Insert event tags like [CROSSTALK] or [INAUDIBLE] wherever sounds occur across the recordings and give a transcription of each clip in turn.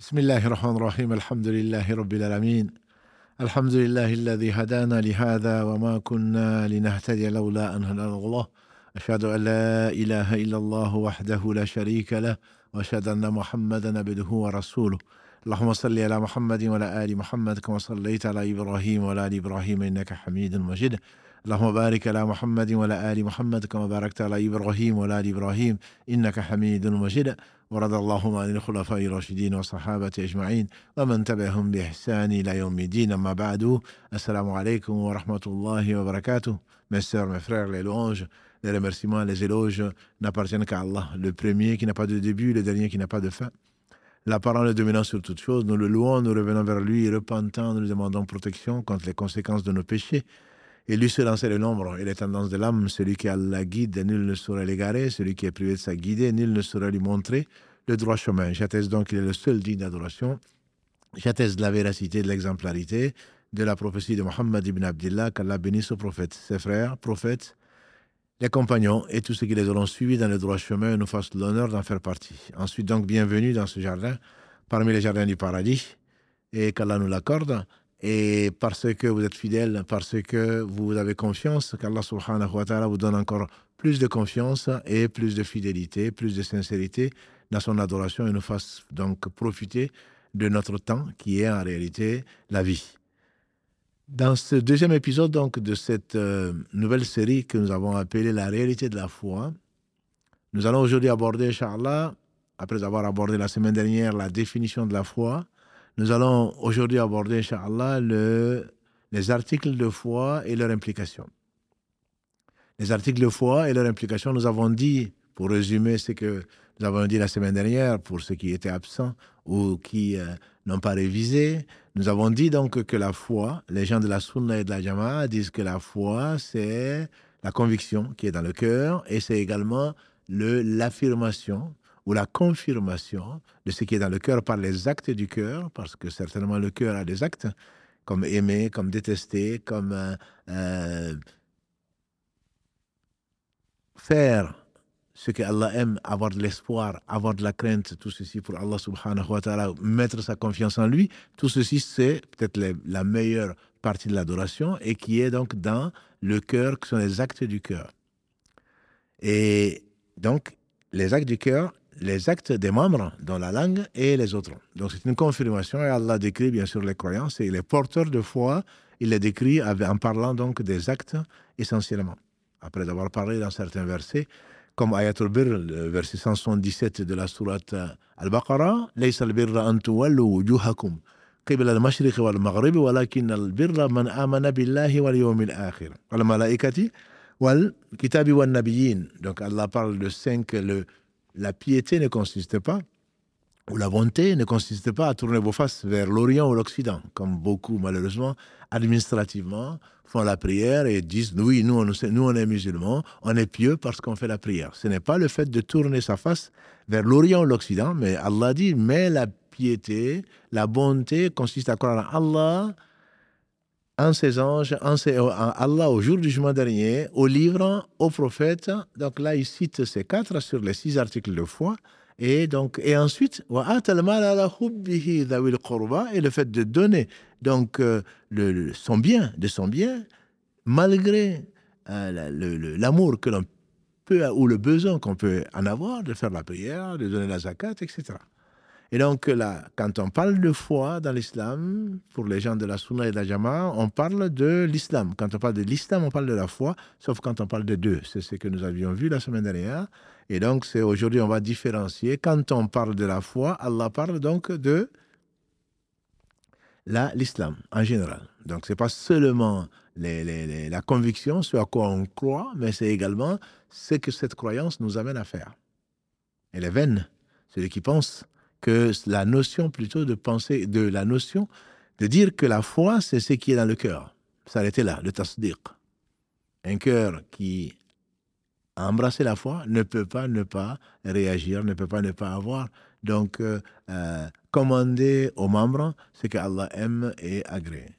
بسم الله الرحمن الرحيم. الحمد لله رب العالمين. الحمد لله الذي هدانا لهذا وما كنا لنهتدي لولا أن هدانا الله. أشهد أن لا إله إلا الله وحده لا شريك له وأشهد أن محمدا عبده ورسوله. اللهم صل على محمد وعلى آل محمد كما صليت على إبراهيم وعلى آل إبراهيم إنك حميد مجيد. اللهم بارك على محمد وعلى آل محمد كما باركت على إبراهيم وعلى آل إبراهيم إنك حميد مجيد ورد اللهم عن الخلفاء الراشدين والصحابة أجمعين ومن تبعهم بإحسان إلى يوم الدين أما بعد السلام عليكم ورحمة الله وبركاته Mes sœurs, mes frères, les louanges, les remerciements, les éloges n'appartiennent qu'à Allah, le premier qui n'a pas de début, le dernier qui n'a pas de fin. La parole est dominante sur toutes choses. Nous le louons, nous revenons vers lui, repentant, nous lui demandons protection contre les conséquences de nos péchés. Sait le nombre et les tendances de l'âme. Celui qui a la guide, nul ne saurait l'égarer. Celui qui est privé de sa guidée, nul ne saurait lui montrer le droit chemin. J'atteste donc qu'il est le seul digne d'adoration. J'atteste de la véracité, de l'exemplarité de la prophétie de Mohammed ibn Abdullah, qu'Allah bénisse au prophète, ses frères, prophètes, les compagnons et tous ceux qui les auront suivis dans le droit chemin nous fassent l'honneur d'en faire partie. Ensuite, donc, bienvenue dans ce jardin, parmi les jardins du paradis, et qu'Allah nous l'accorde. Et parce que vous êtes fidèles, parce que vous avez confiance, qu'Allah subhanahu wa ta'ala vous donne encore plus de confiance et plus de fidélité, plus de sincérité dans son adoration et nous fasse donc profiter de notre temps qui est en réalité la vie. Dans ce deuxième épisode donc de cette euh, nouvelle série que nous avons appelée La réalité de la foi, nous allons aujourd'hui aborder, Inch'Allah, après avoir abordé la semaine dernière la définition de la foi, nous allons aujourd'hui aborder, Inch'Allah, le, les articles de foi et leur implication. Les articles de foi et leur implication, nous avons dit, pour résumer ce que nous avons dit la semaine dernière, pour ceux qui étaient absents ou qui euh, n'ont pas révisé, nous avons dit donc que la foi, les gens de la Sunna et de la Jama'a disent que la foi, c'est la conviction qui est dans le cœur et c'est également l'affirmation ou la confirmation de ce qui est dans le cœur par les actes du cœur, parce que certainement le cœur a des actes, comme aimer, comme détester, comme euh, euh, faire ce que Allah aime, avoir de l'espoir, avoir de la crainte, tout ceci pour Allah subhanahu wa ta'ala, mettre sa confiance en lui, tout ceci c'est peut-être la meilleure partie de l'adoration et qui est donc dans le cœur, qui sont les actes du cœur. Et donc, les actes du cœur, les actes des membres dans la langue et les autres. Donc c'est une confirmation et Allah décrit bien sûr les croyances et les porteurs de foi, il les décrit en parlant donc des actes essentiellement. Après avoir parlé dans certains versets, comme Ayatul Bir, le verset 177 de la sourate Al-Baqarah, ليس البر أن تولوا وجوهكم قبل المشرق والمغرب ولكن البر من آمن بالله واليوم الآخر والملائكة والكتاب والنبيين. Donc Allah parle de cinq, le, la piété ne consiste pas, ou la bonté ne consiste pas à tourner vos faces vers l'Orient ou l'Occident, comme beaucoup, malheureusement, administrativement, font la prière et disent oui, nous on, nous on est musulmans, on est pieux parce qu'on fait la prière. Ce n'est pas le fait de tourner sa face vers l'Orient ou l'Occident, mais Allah dit, mais la piété, la bonté consiste à croire en Allah, en ses anges, en, Allah au jour du jugement dernier, au livre, aux prophètes. Donc là, il cite ces quatre sur les six articles de foi. Et donc, et ensuite, et le fait de donner donc euh, son bien, de son bien, malgré euh, l'amour que l'on peut ou le besoin qu'on peut en avoir de faire la prière, de donner la zakat, etc. Et donc là, quand on parle de foi dans l'islam, pour les gens de la Sunna et de la Jama, on parle de l'islam. Quand on parle de l'islam, on parle de la foi, sauf quand on parle de deux. C'est ce que nous avions vu la semaine dernière. Et donc, aujourd'hui, on va différencier. Quand on parle de la foi, Allah parle donc de l'islam en général. Donc, ce n'est pas seulement la conviction, ce à quoi on croit, mais c'est également ce que cette croyance nous amène à faire. Elle est vaine, celui qui pense que la notion plutôt de penser, de la notion de dire que la foi, c'est ce qui est dans le cœur. S'arrêter là, le tasdiq. Un cœur qui a embrassé la foi ne peut pas ne pas réagir, ne peut pas ne pas avoir. Donc, euh, euh, commander aux membres ce que Allah aime et agrée.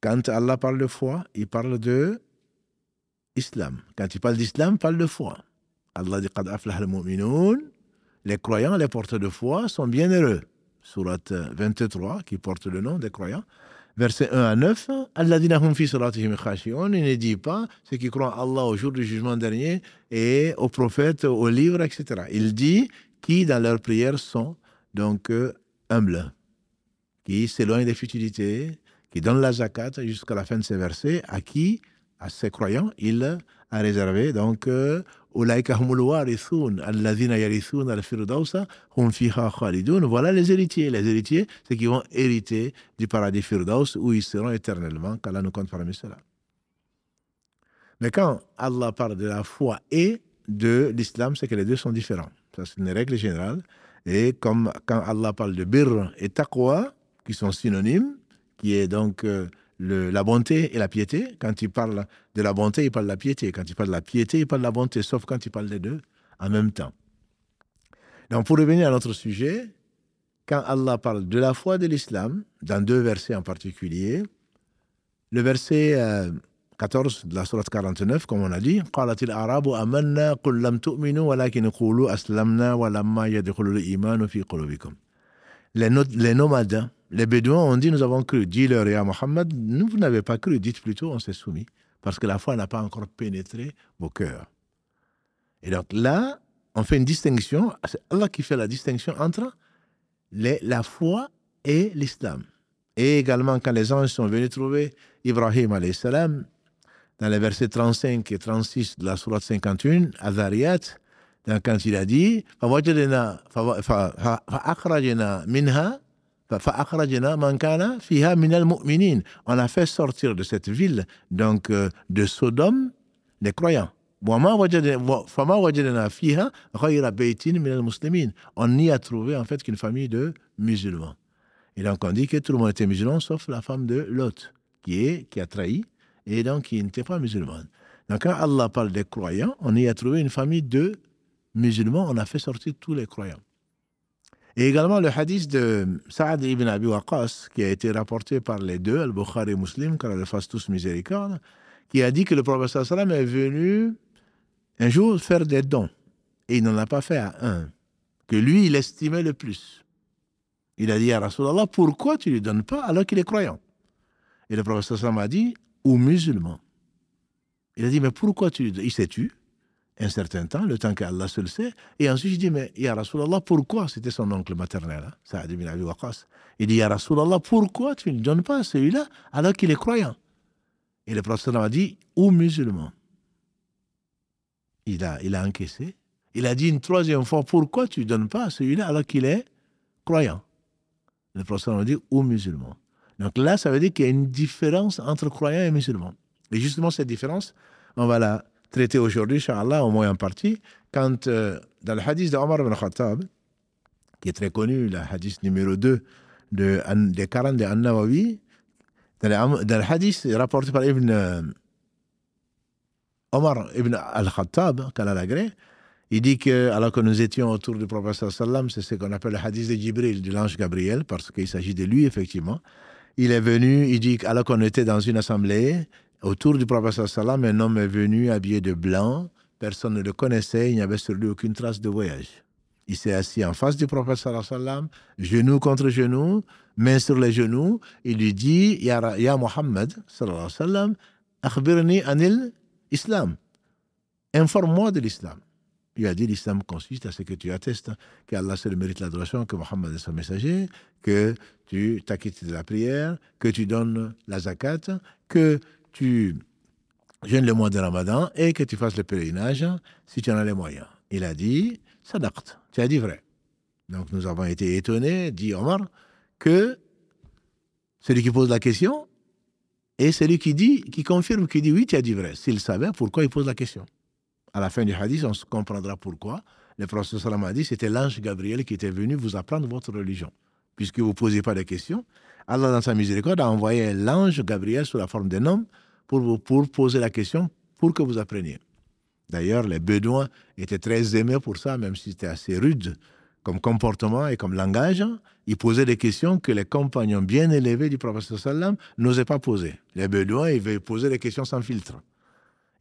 Quand Allah parle de foi, il parle de islam. Quand il parle d'islam, il parle de foi. Allah dit Qad aflah al-mu'minun. les croyants, les porteurs de foi sont bienheureux. Surat 23, qui porte le nom des croyants. Verset 1 à 9, hum Il ne dit pas ceux qui croient en Allah au jour du jugement dernier et aux prophètes, aux livres, etc. Il dit qui dans leurs prières sont donc euh, humbles, qui s'éloignent des futilités, qui donnent la zakat jusqu'à la fin de ces versets, à qui, à ces croyants, il a réservé donc euh, voilà les héritiers. Les héritiers, c'est qui vont hériter du paradis Firdaus où ils seront éternellement, qu'Allah nous compte parmi cela. Mais quand Allah parle de la foi et de l'islam, c'est que les deux sont différents. Ça, c'est une règle générale. Et comme quand Allah parle de birr et taqwa, qui sont synonymes, qui est donc euh, la bonté et la piété. Quand il parle de la bonté, il parle de la piété. Quand il parle de la piété, il parle de la bonté, sauf quand il parle des deux en même temps. Donc, pour revenir à notre sujet, quand Allah parle de la foi de l'islam, dans deux versets en particulier, le verset 14 euh, de la sourate 49, comme on a dit, les nomades les Bédouins ont dit Nous avons cru. Dis-leur et à Mohammed Nous, vous n'avez pas cru. Dites plutôt On s'est soumis. Parce que la foi n'a pas encore pénétré vos cœurs. Et donc là, on fait une distinction. C'est Allah qui fait la distinction entre la foi et l'islam. Et également, quand les anges sont venus trouver Ibrahim, salam, dans les versets 35 et 36 de la Sourate 51, Azariyat, quand il a dit on a fait sortir de cette ville, donc euh, de Sodome, les croyants. On n'y a trouvé en fait qu'une famille de musulmans. Et donc on dit que tout le monde était musulman sauf la femme de Lot, qui, est, qui a trahi et donc qui n'était pas musulmane. Donc quand Allah parle des croyants, on y a trouvé une famille de musulmans, on a fait sortir tous les croyants. Et également le hadith de Saad ibn Abi Waqas, qui a été rapporté par les deux, Al-Bukhari et Muslim, car le fasse tous miséricorde, qui a dit que le prophète sallam est venu un jour faire des dons. Et il n'en a pas fait à un, que lui, il estimait le plus. Il a dit à Rasulallah, pourquoi tu ne lui donnes pas alors qu'il est croyant? Et le prophète sallam a dit, ou musulman. Il a dit, mais pourquoi tu lui donnes? Il s'est tu un certain temps, le temps qu'Allah se le sait. Et ensuite, je dis, mais Ya Rasulallah, pourquoi C'était son oncle maternel, hein, Saad ibn Abi. Il dit, Ya Rasulallah, pourquoi tu ne donnes pas à celui-là alors qu'il est croyant? Et le prophète a dit, ou musulman. Il a, il a encaissé. Il a dit une troisième fois, pourquoi tu ne donnes pas à celui-là alors qu'il est croyant Le prophète a dit, ou musulman. Donc là, ça veut dire qu'il y a une différence entre croyant et musulman. Et justement, cette différence, on va la traité aujourd'hui, Inch'Allah, au moins en partie, quand euh, dans le hadith d'Omar ibn Khattab, qui est très connu, le hadith numéro 2 de, des 40 de An-Nawawi, dans, le hadith rapporté par Ibn euh, Omar ibn al-Khattab, Kalalagré, il dit que, alors que nous étions autour du prophète sallam, c'est ce qu'on appelle le hadith de Jibril, de l'ange Gabriel, parce qu'il s'agit de lui, effectivement. Il est venu, il dit, alors qu'on était dans une assemblée, Autour du prophète sallam, un homme est venu habillé de blanc. Personne ne le connaissait. Il n'y avait sur lui aucune trace de voyage. Il s'est assis en face du prophète sallam, genou contre genou, main sur les genoux. Il lui dit Ya, ya Muhammad sallam, akhbirni anil islam. Informe-moi de l'islam. Il a dit l'islam consiste à ce que tu attestes qu'Allah seul mérite l'adoration, que Mohammed est son messager, que tu t'acquittes de la prière, que tu donnes la zakat, que tu jeûnes le mois de Ramadan et que tu fasses le pèlerinage si tu en as les moyens. Il a dit, sadaqt, tu as dit vrai. Donc nous avons été étonnés, dit Omar, que celui qui pose la question et celui qui dit, qui confirme, qui dit oui, tu as dit vrai. S'il savait, pourquoi il pose la question? À la fin du hadith, on comprendra pourquoi. Le prophète a dit, c'était l'ange Gabriel qui était venu vous apprendre votre religion. Puisque vous ne posez pas de questions, Allah, dans sa miséricorde, a envoyé l'ange Gabriel sous la forme d'un homme pour, pour poser la question, pour que vous appreniez. D'ailleurs, les Bédouins étaient très aimés pour ça, même si c'était assez rude comme comportement et comme langage. Ils posaient des questions que les compagnons bien élevés du prophète sallam n'osaient pas poser. Les Bédouins, ils poser des questions sans filtre.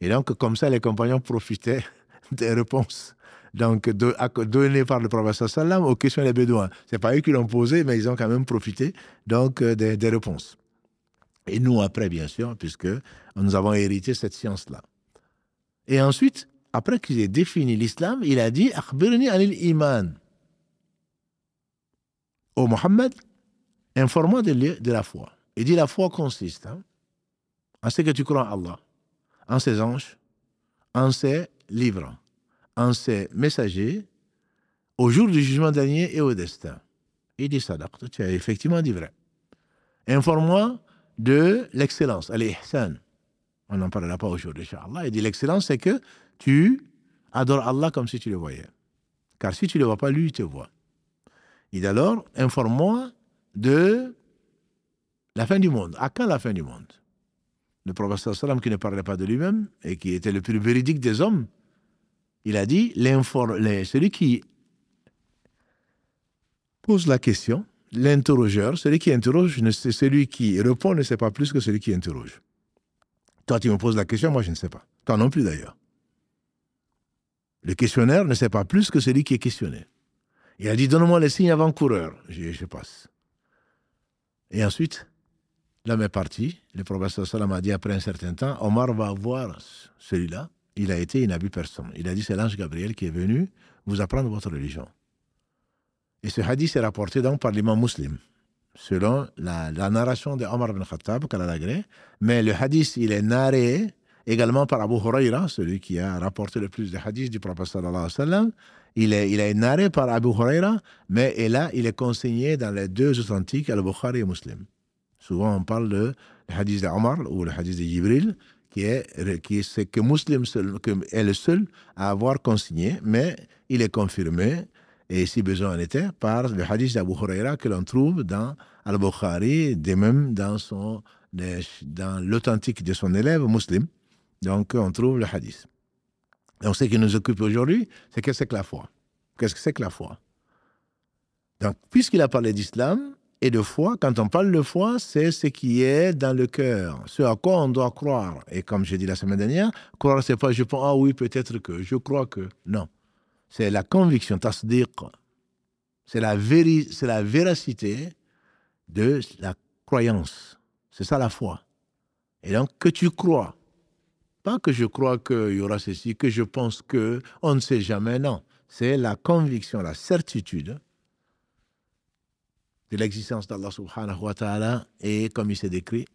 Et donc, comme ça, les compagnons profitaient [LAUGHS] des réponses donc donné par le prophète sallam aux questions des Bédouins. C'est pas eux qui l'ont posé, mais ils ont quand même profité donc euh, des réponses. Et nous après, bien sûr, puisque nous avons hérité cette science-là. Et ensuite, après qu'il ait défini l'islam, il a dit Akhbirni anil iman. Au Mohammed, informe-moi de, la foi. Il dit la foi consiste hein, en ce que tu crois en Allah, en ses anges, en ses livres, en ses messagers, au jour du jugement dernier et au destin. Il dit Sadaq, tu as effectivement dit vrai. Informe-moi de l'excellence, al-ihsan. On n'en parlera pas aujourd'hui, Inch'Allah. Il dit l'excellence, c'est que tu adores Allah comme si tu le voyais. Car si tu ne le vois pas, lui, il te voit. Il dit alors, informe-moi de la fin du monde. À quand la fin du monde? Le professeur Salam, qui ne parlait pas de lui-même et qui était le plus véridique des hommes, il a dit celui qui pose la question, l'interrogeur, celui qui interroge, celui qui répond ne sait pas plus que celui qui interroge. Toi, tu me poses la question, moi, je ne sais pas. Toi non plus, d'ailleurs. Le questionnaire ne sait pas plus que celui qui est questionné. Il a dit Donne-moi les signes avant-coureurs. Je, passe. Et ensuite, l'homme est parti. Le professeur Salam a dit après un certain temps Omar va voir celui-là. Il a été, il n'a vu personne. Il a dit C'est l'ange Gabriel qui est venu vous apprendre votre religion. Et ce hadith est rapporté donc par l'imam musulman, selon la, narration de Omar ibn Khattab, Mais le hadith, il est narré également par Abu Huraira, celui qui a rapporté le plus de hadiths du prophète sallallahu alayhi wa sallam. Il est, il est narré par Abu Huraira, mais et là, il est consigné dans les deux authentiques, Al-Bukhari et Muslim. Souvent, on parle de le hadith d'Omar ou le hadith de Jibril, qui est, qui est, que Muslim est le seul à avoir consigné, mais il est confirmé, et si besoin en était, par le hadith d'Abu Huraira que l'on trouve dans Al-Bukhari, de même dans, l'authentique de son élève Muslim. Donc, on trouve le hadith. Donc, ce qui nous occupe aujourd'hui, c'est qu'est-ce que la foi Qu'est-ce que c'est que la foi? Donc, puisqu'il a parlé d'islam et de foi, quand on parle de foi, c'est ce qui est dans le cœur, ce à quoi on doit croire. Et comme j'ai dit la semaine dernière, croire, c'est pas je pense, ah oui, peut-être que, je crois que. Non. C'est la conviction. C'est la, c'est la véracité de la croyance. C'est ça la foi. Et donc, que tu crois pas que je crois qu'il y aura ceci, que je pense que, on ne sait jamais, non. C'est la conviction, la certitude de l'existence d'Allah subhanahu wa ta'ala et comme il s'est décrit,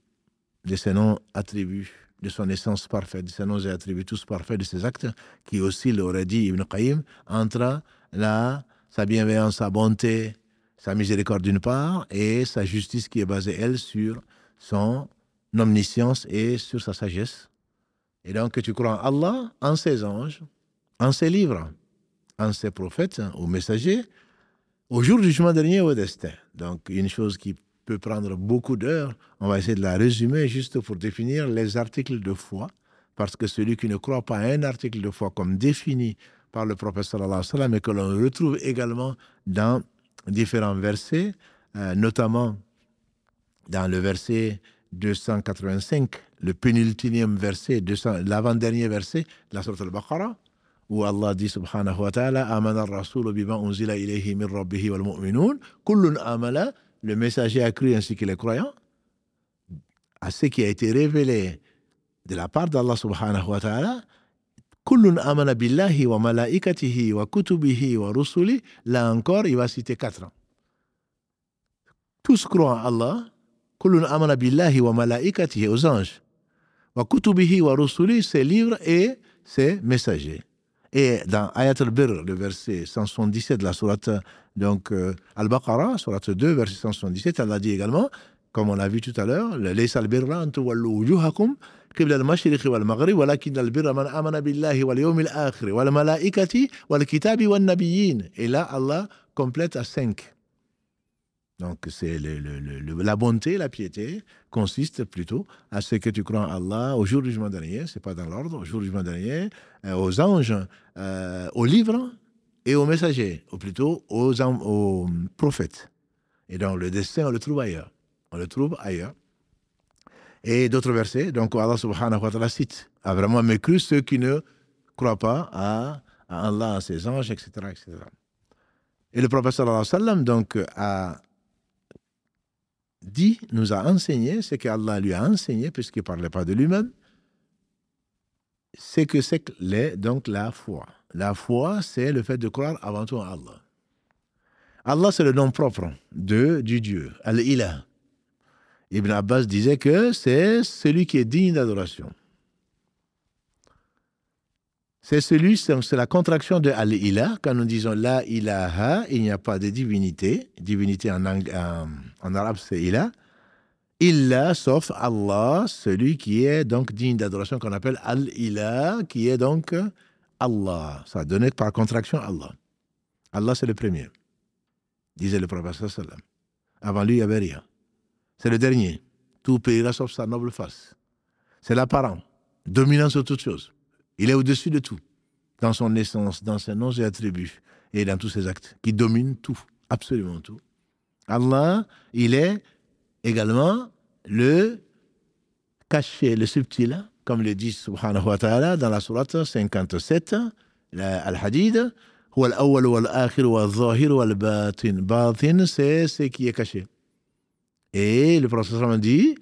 de ses noms attributs, de son essence parfaite, de ses noms et attributs tous parfaits, de ses actes, qui aussi l'aurait dit Ibn Qayyim, entre la, sa bienveillance, sa bonté, sa miséricorde d'une part, et sa justice qui est basée, elle, sur son omniscience et sur sa sagesse et donc, que tu crois en Allah, en ses anges, en ses livres, en ses prophètes, aux messagers, au jour du jugement dernier, au destin. Donc, une chose qui peut prendre beaucoup d'heures, on va essayer de la résumer juste pour définir les articles de foi, parce que celui qui ne croit pas à un article de foi comme défini par le prophète sallallahu alayhi wa sallam, et que l'on retrouve également dans différents versets, euh, notamment dans le verset 285, le pénultième verset, l'avant-dernier verset la Sourate al-Baqarah, où Allah dit subhanahu wa ta'ala Amana al-Rasul bima unzila ilayhi min rabbihi wal mu'minun, kullun amala, le messager a cru ainsi que les croyants, à ce qui a été révélé de la part d'Allah subhanahu wa ta'ala, kullun amana billahi wa malaikatihi wa kutubihi wa rusuli, là encore, il va citer quatre ans. Tous croient en Allah, Kullun amana billahi wa malaikatihi aux anges. Wa kutubihi wa rusuli, ses livres et ses messagers. Et dans Ayat al-Bir, le verset 177 de la sourate donc, euh, Al-Baqarah, sourate 2, verset 177, Allah dit également, comme on l'a vu tout à l'heure, « Laysa al-birra an wujuhakum qibla al-mashriqi wal-maghrib walakin al-birra man amana billahi wal-yawm al-akhir wal-malaikati wal-kitabi wal-nabiyyin » Et là, Allah complète à 5. Donc, c'est le, la bonté, la piété consiste plutôt à ce que tu crois en Allah au jour du jugement dernier, c'est pas dans l'ordre, au jour du jugement dernier, euh, aux anges, euh, aux livres et aux messagers, ou plutôt aux, aux prophètes. Et donc, le destin, on le trouve ailleurs. On le trouve ailleurs. Et d'autres versets, donc Allah subhanahu wa ta'ala cite, a vraiment mécru ceux qui ne croient pas à à Allah, à ses anges, etc. etc. Et le prophète sallam donc a dit, nous a enseigné, ce qu'Allah lui a enseigné, puisqu'il ne parlait pas de lui-même, c'est que c'est donc la foi. La foi, c'est le fait de croire avant tout en Allah. Allah, c'est le nom propre de, du Dieu, Al-Ilah. Ibn Abbas disait que c'est celui qui est digne d'adoration. C'est celui, c'est la contraction de Al-Ilah. Quand nous disons La ilaha, il n'y a pas de divinité. Divinité en, arabe, c'est Ilah. Illa, sauf Allah, celui qui est donc digne d'adoration, qu'on appelle Al-Ilah, qui est donc Allah. Ça donné par contraction Allah. Allah, c'est le premier, disait le prophète sallam. Avant lui, il n'y avait rien. C'est le dernier. Tout périra sauf sa noble face. C'est l'apparent, dominant sur toutes choses. Il est au-dessus de tout, dans son essence, dans ses noms et attributs, et dans tous ses actes, qui domine tout, absolument tout. Allah, il est également le caché, le subtil, comme le dit subhanahu wa ta'ala dans la sourate 57, Al-Hadid, c'est ce qui est caché. Et le professeur dit,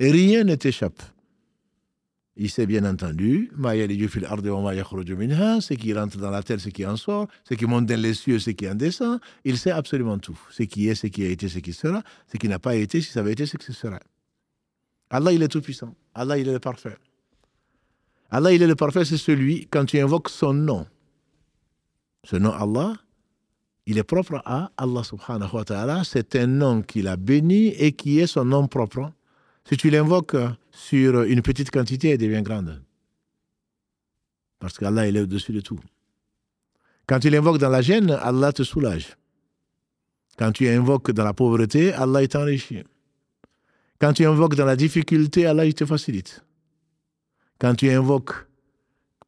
Rien ne t'échappe. Il sait bien entendu, ce qui rentre dans la terre, ce qui en sort, ce qui monte dans les cieux, ce qui en descend. Il sait absolument tout. Ce qui est, ce qui a été, ce qui sera, ce qui n'a pas été, si ça avait été, ce qui sera. Allah, il est tout-puissant. Allah, il est le parfait. Allah, il est le parfait, c'est celui, quand tu invoques son nom, ce nom Allah, il est propre à Allah subhanahu wa ta'ala. C'est un nom qu'il a béni et qui est son nom propre. Si tu l'invoques sur une petite quantité, elle devient grande. Parce qu'Allah, il est au-dessus de tout. Quand tu l'invoques dans la gêne, Allah te soulage. Quand tu invoques dans la pauvreté, Allah t'enrichit. Quand tu invoques dans la difficulté, Allah il te facilite. Quand tu invoques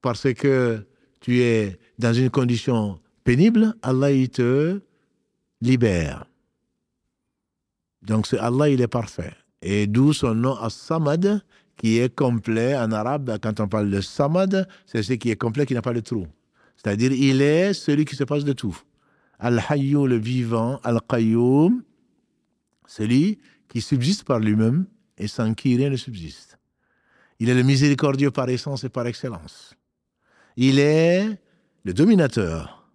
parce que tu es dans une condition pénible, Allah il te libère. Donc Allah il est parfait. Et d'où son nom As-Samad, qui est complet en arabe. Quand on parle de Samad, c'est ce qui est complet, qui n'a pas de trou. C'est-à-dire, il est celui qui se passe de tout. Al-Hayyu, le vivant, Al-Qayyum, celui qui subsiste par lui-même et sans qui rien ne subsiste. Il est le miséricordieux par essence et par excellence. Il est le dominateur.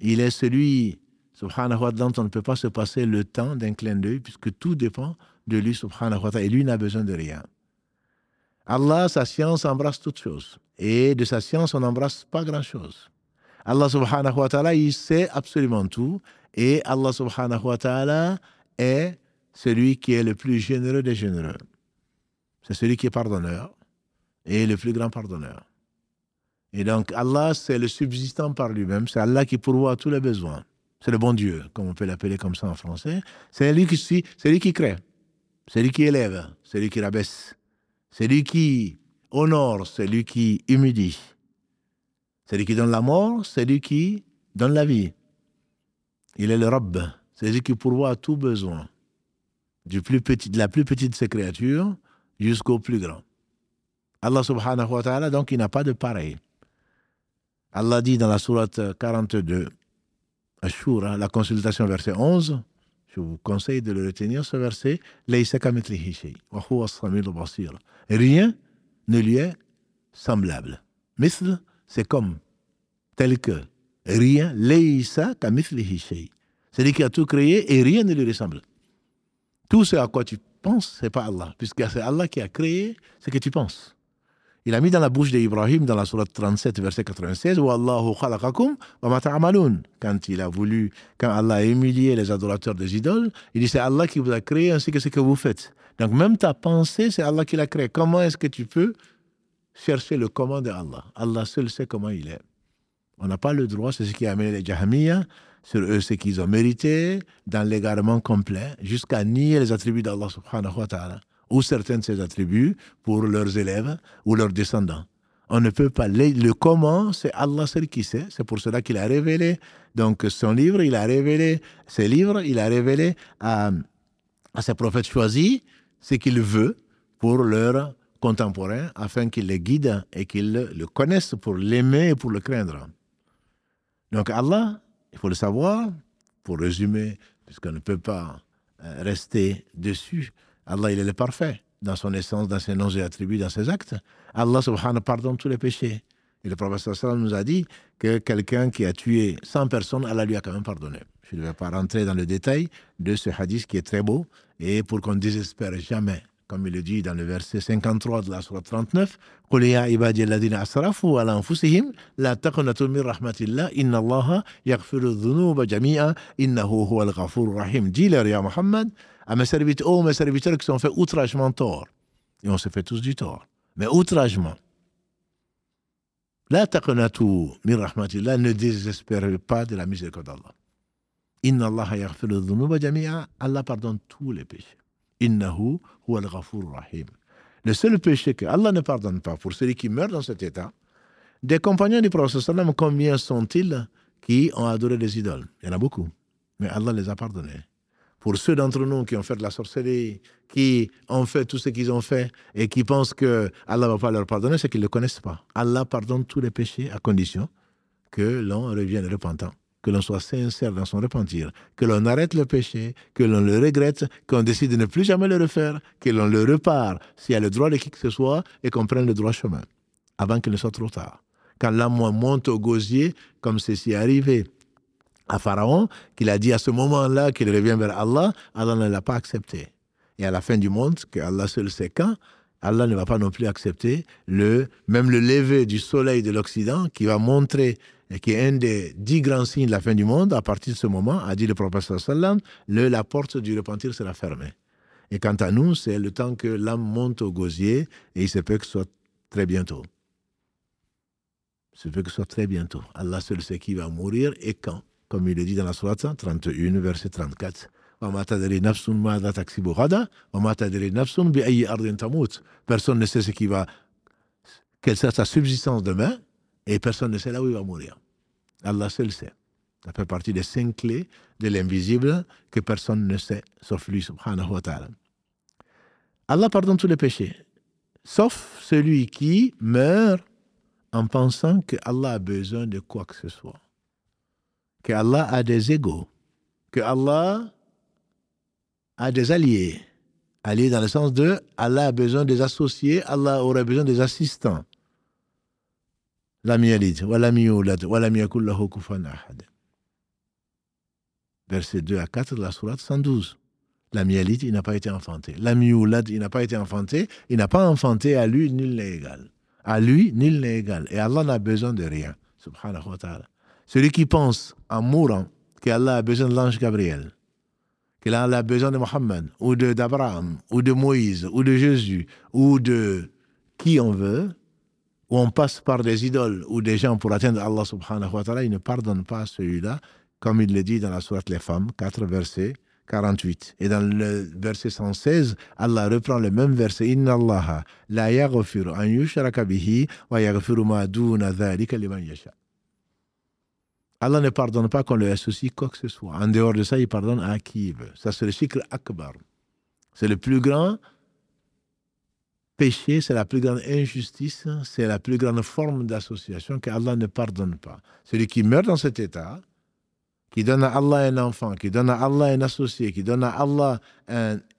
Il est celui, subhanahu wa ta'ala, on ne peut pas se passer le temps d'un clin d'œil puisque tout dépend de lui, et lui n'a besoin de rien. Allah, sa science embrasse toutes choses. Et de sa science, on n'embrasse pas grand-chose. Allah subhanahu wa ta'ala, il sait absolument tout. Et Allah subhanahu wa ta'ala est celui qui est le plus généreux des généreux. C'est celui qui est pardonneur et le plus grand pardonneur. Et donc Allah, c'est le subsistant par lui-même. C'est Allah qui pourvoit tous les besoins. C'est le bon Dieu, comme on peut l'appeler comme ça en français. C'est lui c'est lui qui crée. C'est lui qui élève, c'est lui qui rabaisse. C'est lui qui honore, c'est lui qui humidie. C'est lui qui donne la mort, c'est lui qui donne la vie. Il est le c'est lui qui pourvoit à tout besoin. De la plus petite de ses créatures jusqu'au plus grand. Allah subhanahu wa ta'ala, donc, il n'a pas de pareil. Allah dit dans la sourate 42, Ashura, la consultation verset 11, je vous conseille de le retenir, ce verset. Rien ne lui est semblable. Misl, c'est comme, tel que. Rien, c'est lui qui a tout créé et rien ne lui ressemble. Tout ce à quoi tu penses, c'est pas Allah, puisque c'est Allah qui a créé ce que tu penses. Il a mis dans la bouche d'Ibrahim, dans la sourate 37, verset 96, Quand il a voulu, quand Allah a humilié les adorateurs des idoles, il dit c'est Allah qui vous a créé ainsi que ce que vous faites. Donc même ta pensée, c'est Allah qui l'a créé. Comment est-ce que tu peux chercher le comment de Allah? Allah seul sait comment il est. On n'a pas le droit, c'est ce qui a amené les Jahamiyyah, sur eux ce qu'ils ont mérité, dans l'égarement complet, jusqu'à nier les attributs d'Allah subhanahu wa ta'ala ou certains de ses attributs pour leurs élèves ou leurs descendants. On ne peut pas. Le comment, c'est Allah seul qui sait. C'est pour cela qu'il a révélé donc son livre, il a révélé ses livres, il a révélé à, ses prophètes choisis ce qu'il veut pour leur contemporains afin qu'ils les guident et qu'ils le connaissent pour l'aimer et pour le craindre. Donc Allah, il faut le savoir, pour résumer, puisqu'on ne peut pas euh, rester dessus, Allah, il est le parfait dans son essence, dans ses noms et attributs, dans ses actes. Allah subhanahu pardonne tous les péchés. Et le prophète sallam nous a dit que quelqu'un qui a tué 100 personnes, Allah lui a quand même pardonné. Je ne vais pas rentrer dans le détail de ce hadith qui est très beau et pour qu'on ne désespère jamais. Comme il le dit dans le verset 53 de la Surah 39, Dis-leur, ya Muhammad, à mes serviteurs, oh, mes serviteurs qui sont fait outragement tort. Et on se fait tous du tort. Mais outragement. La taqnatu min rahmatillah, ne désespérez pas de la miséricorde d'Allah. Inna Allah yaghfiru dhunuba jami'a, Allah pardonne tous les péchés. Innahu huwa al rahim. Le seul péché que Allah ne pardonne pas pour celui qui meurt dans cet état, des compagnons du prophète combien sont-ils qui ont adoré les idoles? Il y en a beaucoup, mais Allah les a pardonnés. Pour ceux d'entre nous qui ont fait de la sorcellerie, qui ont fait tout ce qu'ils ont fait et qui pensent que Allah va pas leur pardonner, c'est qu'ils ne le connaissent pas. Allah pardonne tous les péchés à condition que l'on revienne repentant que l'on soit sincère dans son repentir, que l'on arrête le péché, que l'on le regrette, qu'on décide de ne plus jamais le refaire, que l'on le repart s'il y a le droit de qui que ce soit et qu'on prenne le droit chemin, avant qu'il ne soit trop tard. Quand l'âme monte au gosier, comme ceci est arrivé à Pharaon, qu'il a dit à ce moment-là qu'il revient vers Allah, Allah ne l'a pas accepté. Et à la fin du monde, que Allah seul sait quand, Allah ne va pas non plus accepter le, même le lever du soleil de l'Occident qui va montrer et qui est un des dix grands signes de la fin du monde, à partir de ce moment, a dit le prophète sallam, le, la porte du repentir sera fermée. Et quant à nous, c'est le temps que l'âme monte au gosier et il se peut que ce soit très bientôt. Il se peut que ce soit très bientôt. Allah seul sait qui va mourir et quand. Comme il le dit dans la Sourate 31, verset 34. Personne ne sait ce qui va, quelle sera sa subsistance demain, et personne ne sait là où il va mourir. Allah seul sait. Ça fait partie des cinq clés de l'invisible que personne ne sait, sauf lui, subhanahu wa ta'ala. Allah pardonne tous les péchés, sauf celui qui meurt en pensant que Allah a besoin de quoi que ce soit. Que Allah a des égaux. Que Allah a des alliés. Alliés dans le sens de Allah a besoin des associés, Allah aurait besoin des assistants. Verset 2 à 4 de la sourate 112. La myalite, il n'a pas été enfanté. La il n'a pas été enfanté. Il n'a pas enfanté à lui, nul n'est égal. À lui, nul n'est égal. Et Allah n'a besoin de rien. Subhanahu wa ta'ala. Celui qui pense en mourant qu'Allah a besoin de l'ange Gabriel, qu'Allah a besoin de Mohammed, ou d'Abraham, ou de Moïse, ou de Jésus, ou de qui on veut, où on passe par des idoles ou des gens pour atteindre Allah subhanahu wa ta'ala, il ne pardonne pas celui-là, comme il le dit dans la sourate Les Femmes, 4 versets 48. Et dans le verset 116, Allah reprend le même verset Inna Allah la yaghfiru an yushraka wa yaghfiru ma duna dhalika liman. Allah ne pardonne pas qu'on lui associe quoi que ce soit. En dehors de ça, il pardonne à qui. Ça, c'est le cycle akbar. C'est le plus grand péché, c'est la plus grande injustice, c'est la plus grande forme d'association qu'Allah ne pardonne pas. Celui qui meurt dans cet état, qui donne à Allah un enfant, qui donne à Allah un associé, qui donne à Allah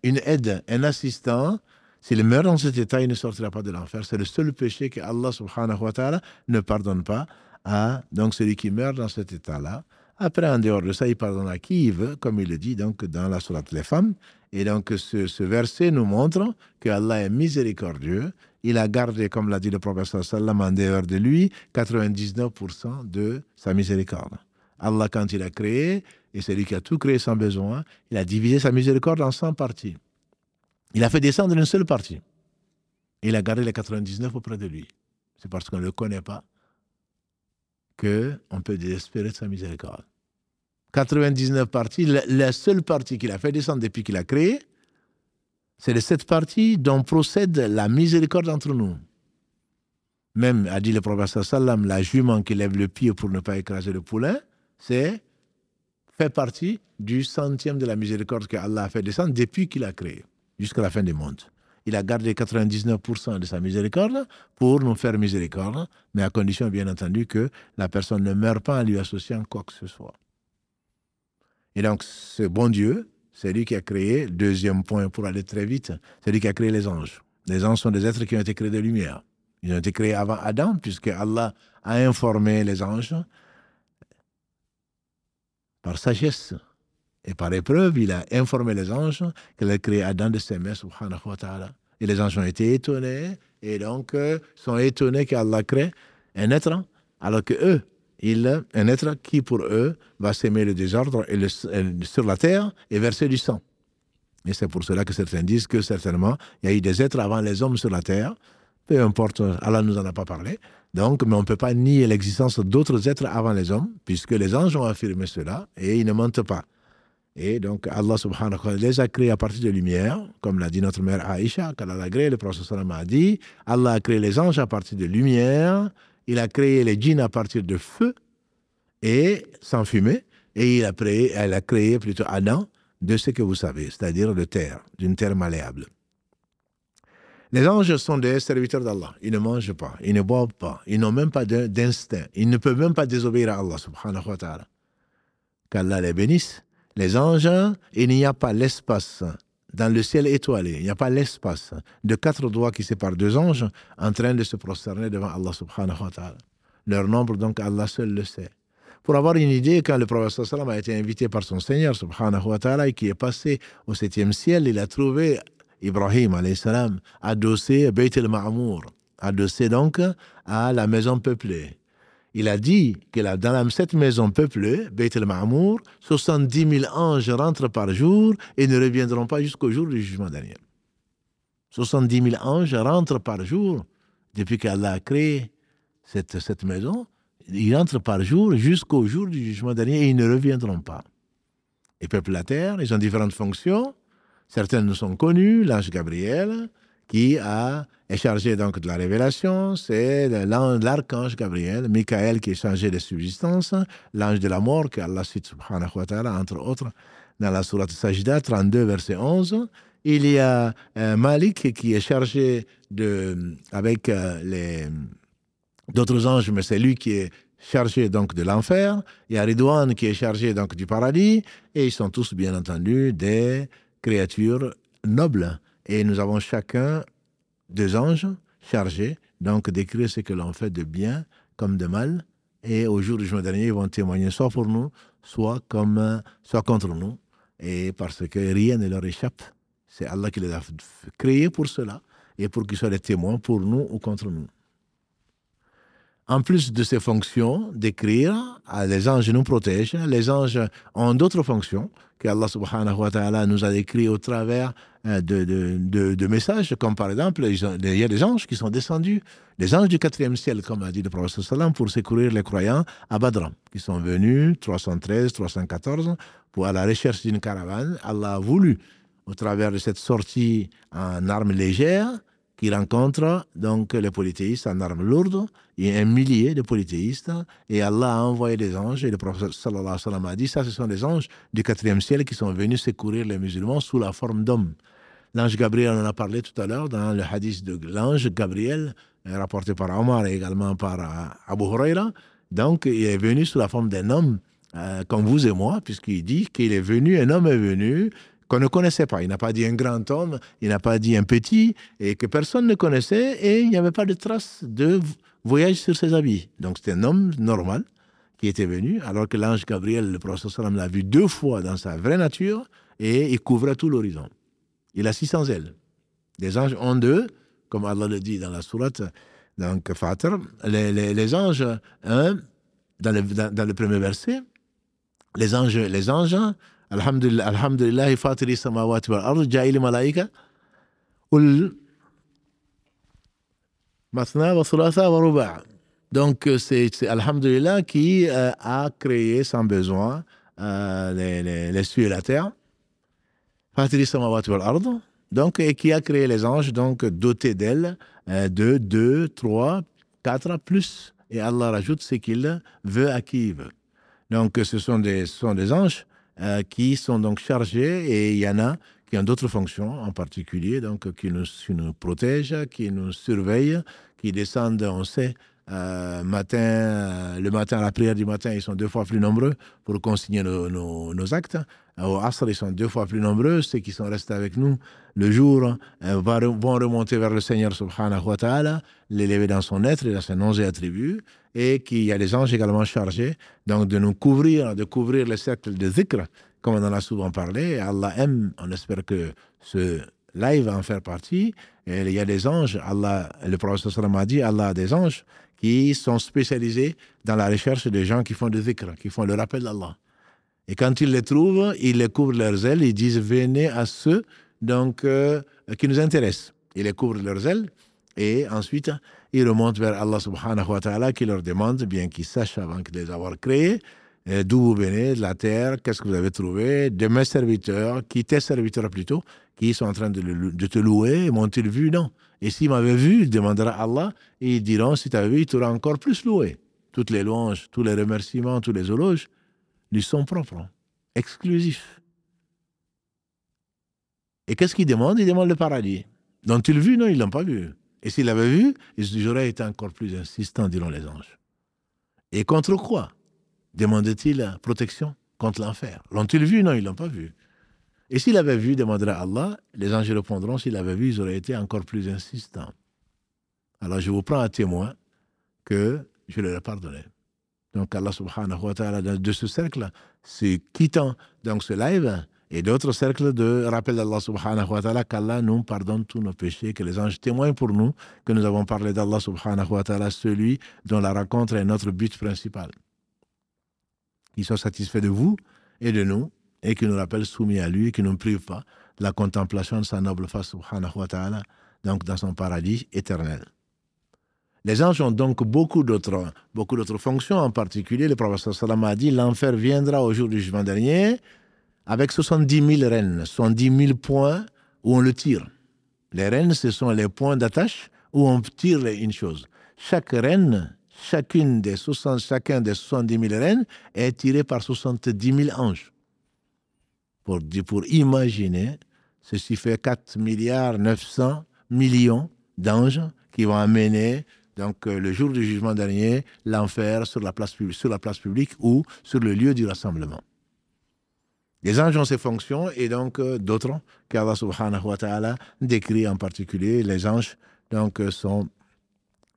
une aide, un assistant, s'il meurt dans cet état, il ne sortira pas de l'enfer. C'est le seul péché que Allah subhanahu wa ta'ala ne pardonne pas à donc celui qui meurt dans cet état-là. Après, en dehors de ça, il pardonne à qui il veut, comme il le dit donc dans la sourate Les Femmes. Et donc, ce, verset nous montre que Allah est miséricordieux. Il a gardé, comme l'a dit le prophète sallam, en dehors de lui, 99% de sa miséricorde. Allah, quand il a créé, et c'est lui qui a tout créé sans besoin, il a divisé sa miséricorde en 100 parties. Il a fait descendre une seule partie. Il a gardé les 99 auprès de lui. C'est parce qu'on ne le connaît pas qu'on peut désespérer de sa miséricorde. 99 parties, la, seule partie qu'il a fait descendre depuis qu'il a créé, c'est de cette partie dont procède la miséricorde entre nous. Même, a dit le prophète sallam, la jument qui lève le pied pour ne pas écraser le poulain, c'est fait partie du centième de la miséricorde que Allah a fait descendre depuis qu'il a créé, jusqu'à la fin du monde. Il a gardé 99% de sa miséricorde pour nous faire miséricorde, mais à condition, bien entendu, que la personne ne meure pas en lui associant quoi que ce soit. Et donc, ce bon Dieu, c'est lui qui a créé, deuxième point pour aller très vite, c'est lui qui a créé les anges. Les anges sont des êtres qui ont été créés de lumière. Ils ont été créés avant Adam, puisque Allah a informé les anges par sagesse et par épreuve, il a informé les anges qu'il a créé Adam de ses mains, subhanahu wa ta'ala. Et les anges ont été étonnés, et donc euh, sont étonnés qu'Allah crée un être, alors que eux, il, un être qui pour eux va s'aimer le désordre et le, sur la terre et verser du sang. Et c'est pour cela que certains disent que certainement, il y a eu des êtres avant les hommes sur la terre, peu importe, Allah nous en a pas parlé. Donc, mais on ne peut pas nier l'existence d'autres êtres avant les hommes, puisque les anges ont affirmé cela et ils ne mentent pas. Et donc, Allah subhanahu wa ta'ala les a créés à partir de lumière, comme l'a dit notre mère Aïcha, quand elle a créé, le prophète a dit Allah a créé les anges à partir de lumière, il a créé les djinns à partir de feu et sans fumée, et il a créé, elle a créé plutôt Adam de ce que vous savez, c'est-à-dire de terre, d'une terre malléable. Les anges sont des serviteurs d'Allah. Ils ne mangent pas, ils ne boivent pas, ils n'ont même pas d'instinct. Ils ne peuvent même pas désobéir à Allah subhanahu wa ta'ala. Qu'Allah les bénisse. Les anges, il n'y a pas l'espace dans le ciel étoilé, il n'y a pas l'espace de quatre doigts qui séparent deux anges en train de se prosterner devant Allah subhanahu wa ta'ala. Leur nombre, donc, Allah seul le sait. Pour avoir une idée, quand le prophète sallam a été invité par son Seigneur subhanahu wa ta'ala et qui est passé au septième ciel, il a trouvé Ibrahim salam, adossé Beit el-Ma'amour, adossé donc à la maison peuplée. Il a dit que dans cette maison peuplée, Beit el-Ma'amour, 70 000 anges rentrent par jour et ne reviendront pas jusqu'au jour du jugement dernier. 70 000 anges rentrent par jour depuis qu'Allah a créé cette, maison. Ils rentrent par jour jusqu'au jour du jugement dernier et ils ne reviendront pas. Ils peuplent la terre, ils ont différentes fonctions. Certaines sont connues, l'ange Gabriel, qui a, est chargé donc de la révélation, c'est l'archange Gabriel, Michael qui est chargé de subsistance, l'ange de la mort, que Allah cite subhanahu wa ta'ala, entre autres, dans la sourate Sajda 32, verset 11. Il y a euh, Malik qui est chargé de, avec euh, d'autres anges, mais c'est lui qui est chargé donc de l'enfer. Il y a Ridwan qui est chargé donc du paradis, et ils sont tous bien entendu des créatures nobles. Et nous avons chacun deux anges chargés donc d'écrire ce que l'on fait de bien comme de mal. Et au jour du jour dernier, ils vont témoigner soit pour nous, soit, comme, soit contre nous. Et parce que rien ne leur échappe. C'est Allah qui les a créés pour cela et pour qu'ils soient des témoins pour nous ou contre nous. En plus de ces fonctions d'écrire, ah, les anges nous protègent. Les anges ont d'autres fonctions que Allah subhanahu wa ta'ala nous a décrites au travers euh, de, messages, comme par exemple, il y a des anges qui sont descendus, des anges du quatrième ciel, comme a dit le prophète sallam, pour secourir les croyants à Badr, qui sont venus 313, 314, pour à la recherche d'une caravane. Allah a voulu, au travers de cette sortie en armes légères, qui rencontre donc les polythéistes en armes lourdes. Il y a un millier de polythéistes et Allah a envoyé des anges et le prophète sallallahu alayhi wa sallam a dit ça, ce sont des anges du quatrième ciel qui sont venus secourir les musulmans sous la forme d'hommes. L'ange Gabriel, on en a parlé tout à l'heure dans le hadith de l'ange Gabriel, rapporté par Omar et également par euh, Abu Huraira. Donc, il est venu sous la forme d'un homme, euh, comme vous et moi, puisqu'il dit qu'il est venu, un homme est venu, qu'on ne connaissait pas. Il n'a pas dit un grand homme, il n'a pas dit un petit, et que personne ne connaissait, et il n'y avait pas de trace de voyage sur ses habits. Donc c'était un homme normal qui était venu, alors que l'ange Gabriel, le prophète l'a vu deux fois dans sa vraie nature, et il couvrait tout l'horizon. Il a 600 ailes. Les anges ont deux, comme Allah le dit dans la sourate, donc Fatir. Les, les, anges, hein, dans, le, dans, le premier verset, les anges, les anges Alhamdulillah, Alhamdulillah, fatiri samawati wal ard, malaika, ul matna wa thulatha wa ruba'. Donc, c'est Alhamdulillah qui euh, a créé sans besoin euh, les, les, les cieux et la terre. Fatiri samawati wal ard. Donc, et qui a créé les anges, donc dotés d'elles, euh, de 2, 3, 4 plus. Et Allah rajoute ce qu'il veut à qui il veut. Donc, ce sont des, sont des anges euh, qui sont donc chargés et il y en a qui ont d'autres fonctions en particulier, donc qui nous, qui nous protègent, qui nous surveillent, qui descendent, on sait, euh, matin, euh, le matin, la prière du matin, ils sont deux fois plus nombreux pour consigner nos, nos actes. Au Asr, ils sont deux fois plus nombreux. Ceux qui sont restés avec nous le jour euh, vont remonter vers le Seigneur subhanahu wa ta'ala, l'élever dans son être et dans ses noms et attributs. Et qu'il y a des anges également chargés donc de nous couvrir, de couvrir le cercle de zikr, comme on en a souvent parlé. Allah aime, on espère que ce live va en faire partie. Il y a des anges, Allah, le prophète a dit, Allah a des anges qui sont spécialisés dans la recherche des gens qui font du zikr, qui font le rappel d'Allah. Et quand ils les trouvent, ils les couvrent leurs ailes, ils disent venez à ceux donc, euh, qui nous intéressent. Ils les couvrent leurs ailes et ensuite ils remontent vers Allah subhanahu wa ta'ala qui leur demande, bien qu'ils sachent avant de les avoir créés, euh, d'où vous venez, de la terre, qu'est-ce que vous avez trouvé, de mes serviteurs, qui tes serviteurs plutôt, qui sont en train de, te louer, m'ont-ils vu? Non. Et s'ils m'avaient vu, demandera Allah, et ils diront, si tu avais vu, il t'aurait encore plus loué. Toutes les louanges, tous les remerciements, tous les éloges lui sont propres, exclusifs. Et qu'est-ce qu'il demande? Il demande le paradis. L'ont-ils vu Non, ils ne l'ont pas vu. Et s'ils l'avaient vu, ils auraient été encore plus insistants, diront les anges. Et contre quoi demandait-il protection? Contre l'enfer L'ont-ils vu Non, ils ne l'ont pas vu. Et s'il avait vu, demandera Allah, les anges répondront, s'il avait vu, ils auraient été encore plus insistants. Alors je vous prends à témoin que je leur ai pardonné. Donc Allah subhanahu wa ta'ala, de ce cercle, c'est quittant donc ce live, et d'autres cercles de rappel d'Allah subhanahu wa ta'ala qu'Allah nous pardonne tous nos péchés, que les anges témoignent pour nous que nous avons parlé d'Allah subhanahu wa ta'ala, celui dont la rencontre est notre but principal. Qu'il soit satisfait de vous et de nous, et qui nous rappelle soumis à lui, qui ne nous prive pas de la contemplation de sa noble face, subhanahu wa ta'ala, donc dans son paradis éternel. Les anges ont donc beaucoup d'autres, fonctions, en particulier, le prophète sallam a dit, l'enfer viendra au jour du jugement dernier avec 70 000 reines, 70 000 points où on le tire. Les reines, ce sont les points d'attache où on tire une chose. Chaque reine, chacune des 60, chacun des 70 000 reines est tiré par 70 000 anges pour, pour imaginer, ceci fait 4 milliards 900 millions d'anges qui vont amener donc euh, le jour du jugement dernier l'enfer sur la place publique ou sur le lieu du rassemblement. Les anges ont ces fonctions et donc euh, d'autres qu'Allah subhanahu wa ta'ala décrit en particulier. Les anges donc euh, sont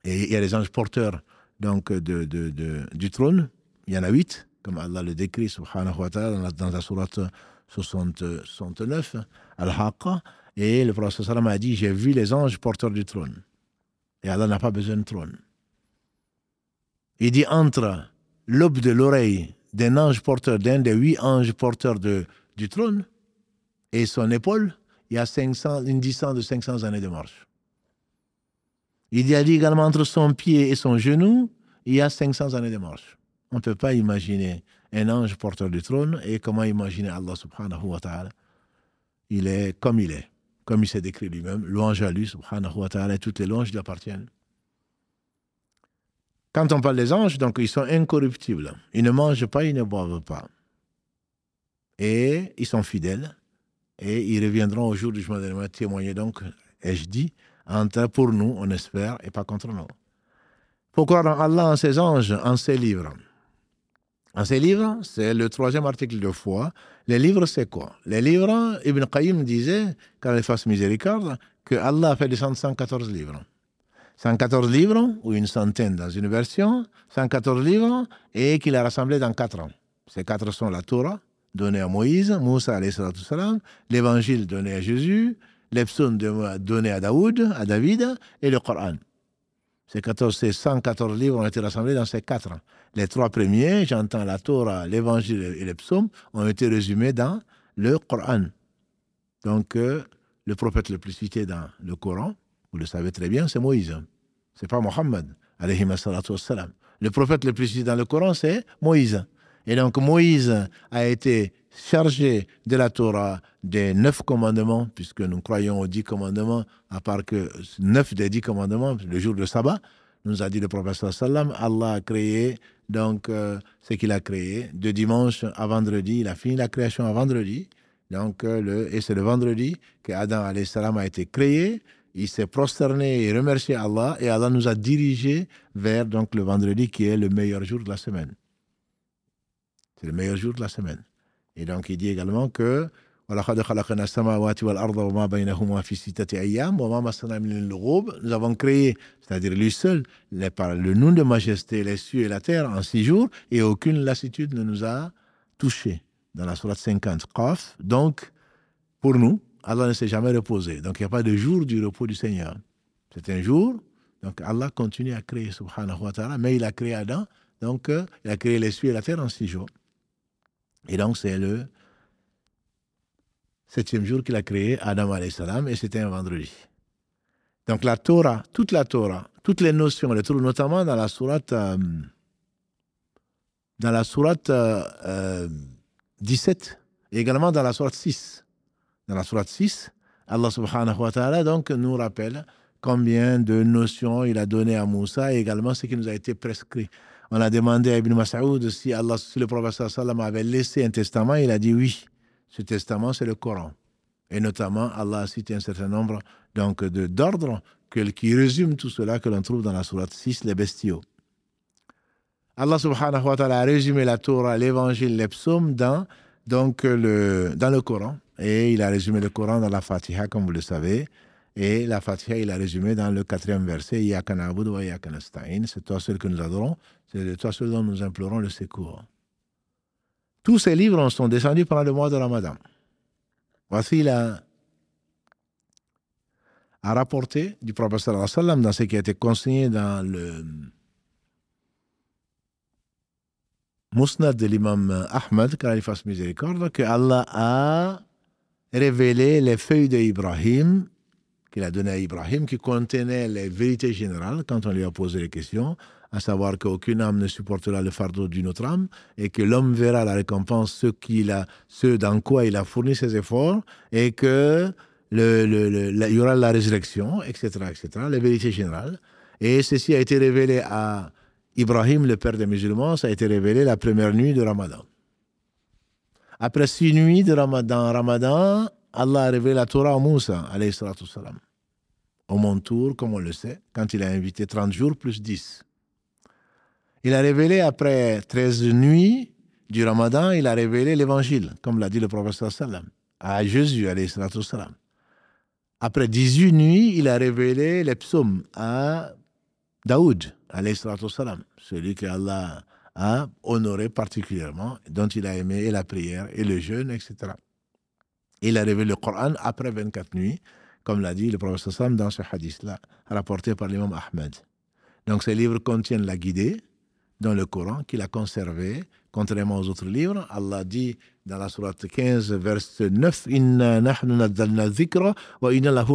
et il y a les anges porteurs donc du trône. Il y en a huit, comme Allah le décrit subhanahu wa ta'ala dans la, dans la sourate 69, Al-Haqqa, et le prophète a dit J'ai vu les anges porteurs du trône. Et Allah n'a pas besoin de trône. Il dit Entre l'aube de l'oreille d'un ange porteur, d'un des huit anges porteurs du trône, et son épaule, il y a 500, une distance de 500 années de marche. Il dit également entre son pied et son genou, il y a 500 années de marche. On ne peut pas imaginer un ange porteur du trône et comment imaginer Allah subhanahu wa ta'ala. Il est comme il est, comme il s'est décrit lui-même, louange à lui subhanahu wa ta'ala toutes les louanges lui appartiennent. Quand on parle des anges, donc ils sont incorruptibles. Ils ne mangent pas, ils ne boivent pas. Et ils sont fidèles. Et ils reviendront au jour du jugement dernier témoigner. Donc, et je dis, entre pour nous, on espère, et pas contre nous. Pourquoi Allah, en ses anges, en ses livres. En ces livres, c'est le troisième article de foi. Les livres, c'est quoi? Les livres, Ibn Qayyim disait, quand il fasse miséricorde, que Allah a fait descendre 114 livres. 114 livres, ou une centaine dans une version, 114 livres, et qu'il a rassemblé dans quatre ans. Ces quatre sont la Torah, donnée à Moïse, Moussa, l'évangile donné à Jésus, les donnés à Daoud, à David, et le Coran. Ces, 14, ces 114 livres ont été rassemblés dans ces quatre. Les trois premiers, j'entends la Torah, l'Évangile et les psaumes, ont été résumés dans le Coran. Donc, euh, le prophète le plus cité dans le Coran, vous le savez très bien, c'est Moïse. C'est pas Mohammed, Le prophète le plus cité dans le Coran, c'est Moïse. Et donc, Moïse a été chargé de la Torah des neuf commandements, puisque nous croyons aux dix commandements, à part que neuf des dix commandements, le jour de sabbat, nous a dit le professeur Allah a créé donc euh, ce qu'il a créé de dimanche à vendredi, il a fini la création à vendredi, Donc, le, et c'est le vendredi que Adam a été créé. Il s'est prosterné et remercié Allah. Et Allah nous a dirigés vers donc, le vendredi qui est le meilleur jour de la semaine. C'est le meilleur jour de la semaine. Et donc, il dit également que nous avons créé, c'est-à-dire lui seul, par le nom de majesté, les cieux et la terre en six jours, et aucune lassitude ne nous a touchés. Dans la sourate 50, Qaf. Donc, pour nous, Allah ne s'est jamais reposé. Donc, il n'y a pas de jour du repos du Seigneur. C'est un jour. Donc, Allah continue à créer, subhanahu wa ta'ala, mais il a créé Adam. Donc, euh, il a créé les cieux et la terre en six jours. Et donc, c'est le septième jour qu'il a créé Adam salam et c'était un vendredi. Donc la Torah, toute la Torah, toutes les notions, on les trouve notamment dans la sourate, euh, dans la sourate 17 euh, et également dans la sourate 6. Dans la sourate 6, Allah subhanahu wa ta'ala donc nous rappelle combien de notions il a donné à Moussa et également ce qui nous a été prescrit. On a demandé à Ibn Mas'ud si Allah, si le prophète sallam avait laissé un testament, il a dit oui. Ce testament, c'est le Coran. Et notamment, Allah a cité un certain nombre donc d'ordres qui résument tout cela que l'on trouve dans la sourate 6, les bestiaux. Allah subhanahu wa ta'ala a résumé la Torah, l'évangile, les psaumes dans, donc, le, dans le Coran. Et il a résumé le Coran dans la Fatiha, comme vous le savez. Et la Fatiha, il a résumé dans le quatrième verset, C'est toi seul que nous adorons, c'est toi seul dont nous implorons le secours. Tous ces livres sont descendus pendant le mois de Ramadan. Voici la, a rapporté du prophète dans ce qui a été consigné dans le Musnad de l'imam Ahmad, car il fasse miséricorde, que Allah a révélé les feuilles d'Ibrahim qu'il a données à Ibrahim, qui contenaient les vérités générales quand on lui a posé les questions à savoir qu'aucune âme ne supportera le fardeau d'une autre âme et que l'homme verra la récompense, ce, a, ce dans quoi il a fourni ses efforts et que le, il y aura la résurrection, etc., etc., les vérités générales. Et ceci a été révélé à Ibrahim, le père des musulmans, ça a été révélé la première nuit de Ramadan. Après six nuits de Ramadan, Ramadan Allah a révélé la Torah à Moussa, alayhi salam, au Montour, comme on le sait, quand il a invité 30 jours plus 10. Il a révélé après 13 nuits du ramadan, il a révélé l'évangile, comme l'a dit le sallam, à Jésus, salam. Après 18 nuits, il a révélé les psaumes à Daoud, salam, celui que Allah a honoré particulièrement, dont il a aimé la prière et le jeûne, etc. Il a révélé le Coran après 24 nuits, comme l'a dit le professeur sallam dans ce hadith-là, rapporté par l'imam Ahmed. Donc ces livres contiennent la guidée, dans le Coran qu'il a conservé, contrairement aux autres livres. Allah dit dans la sourate 15, verset 9, Inna wa inna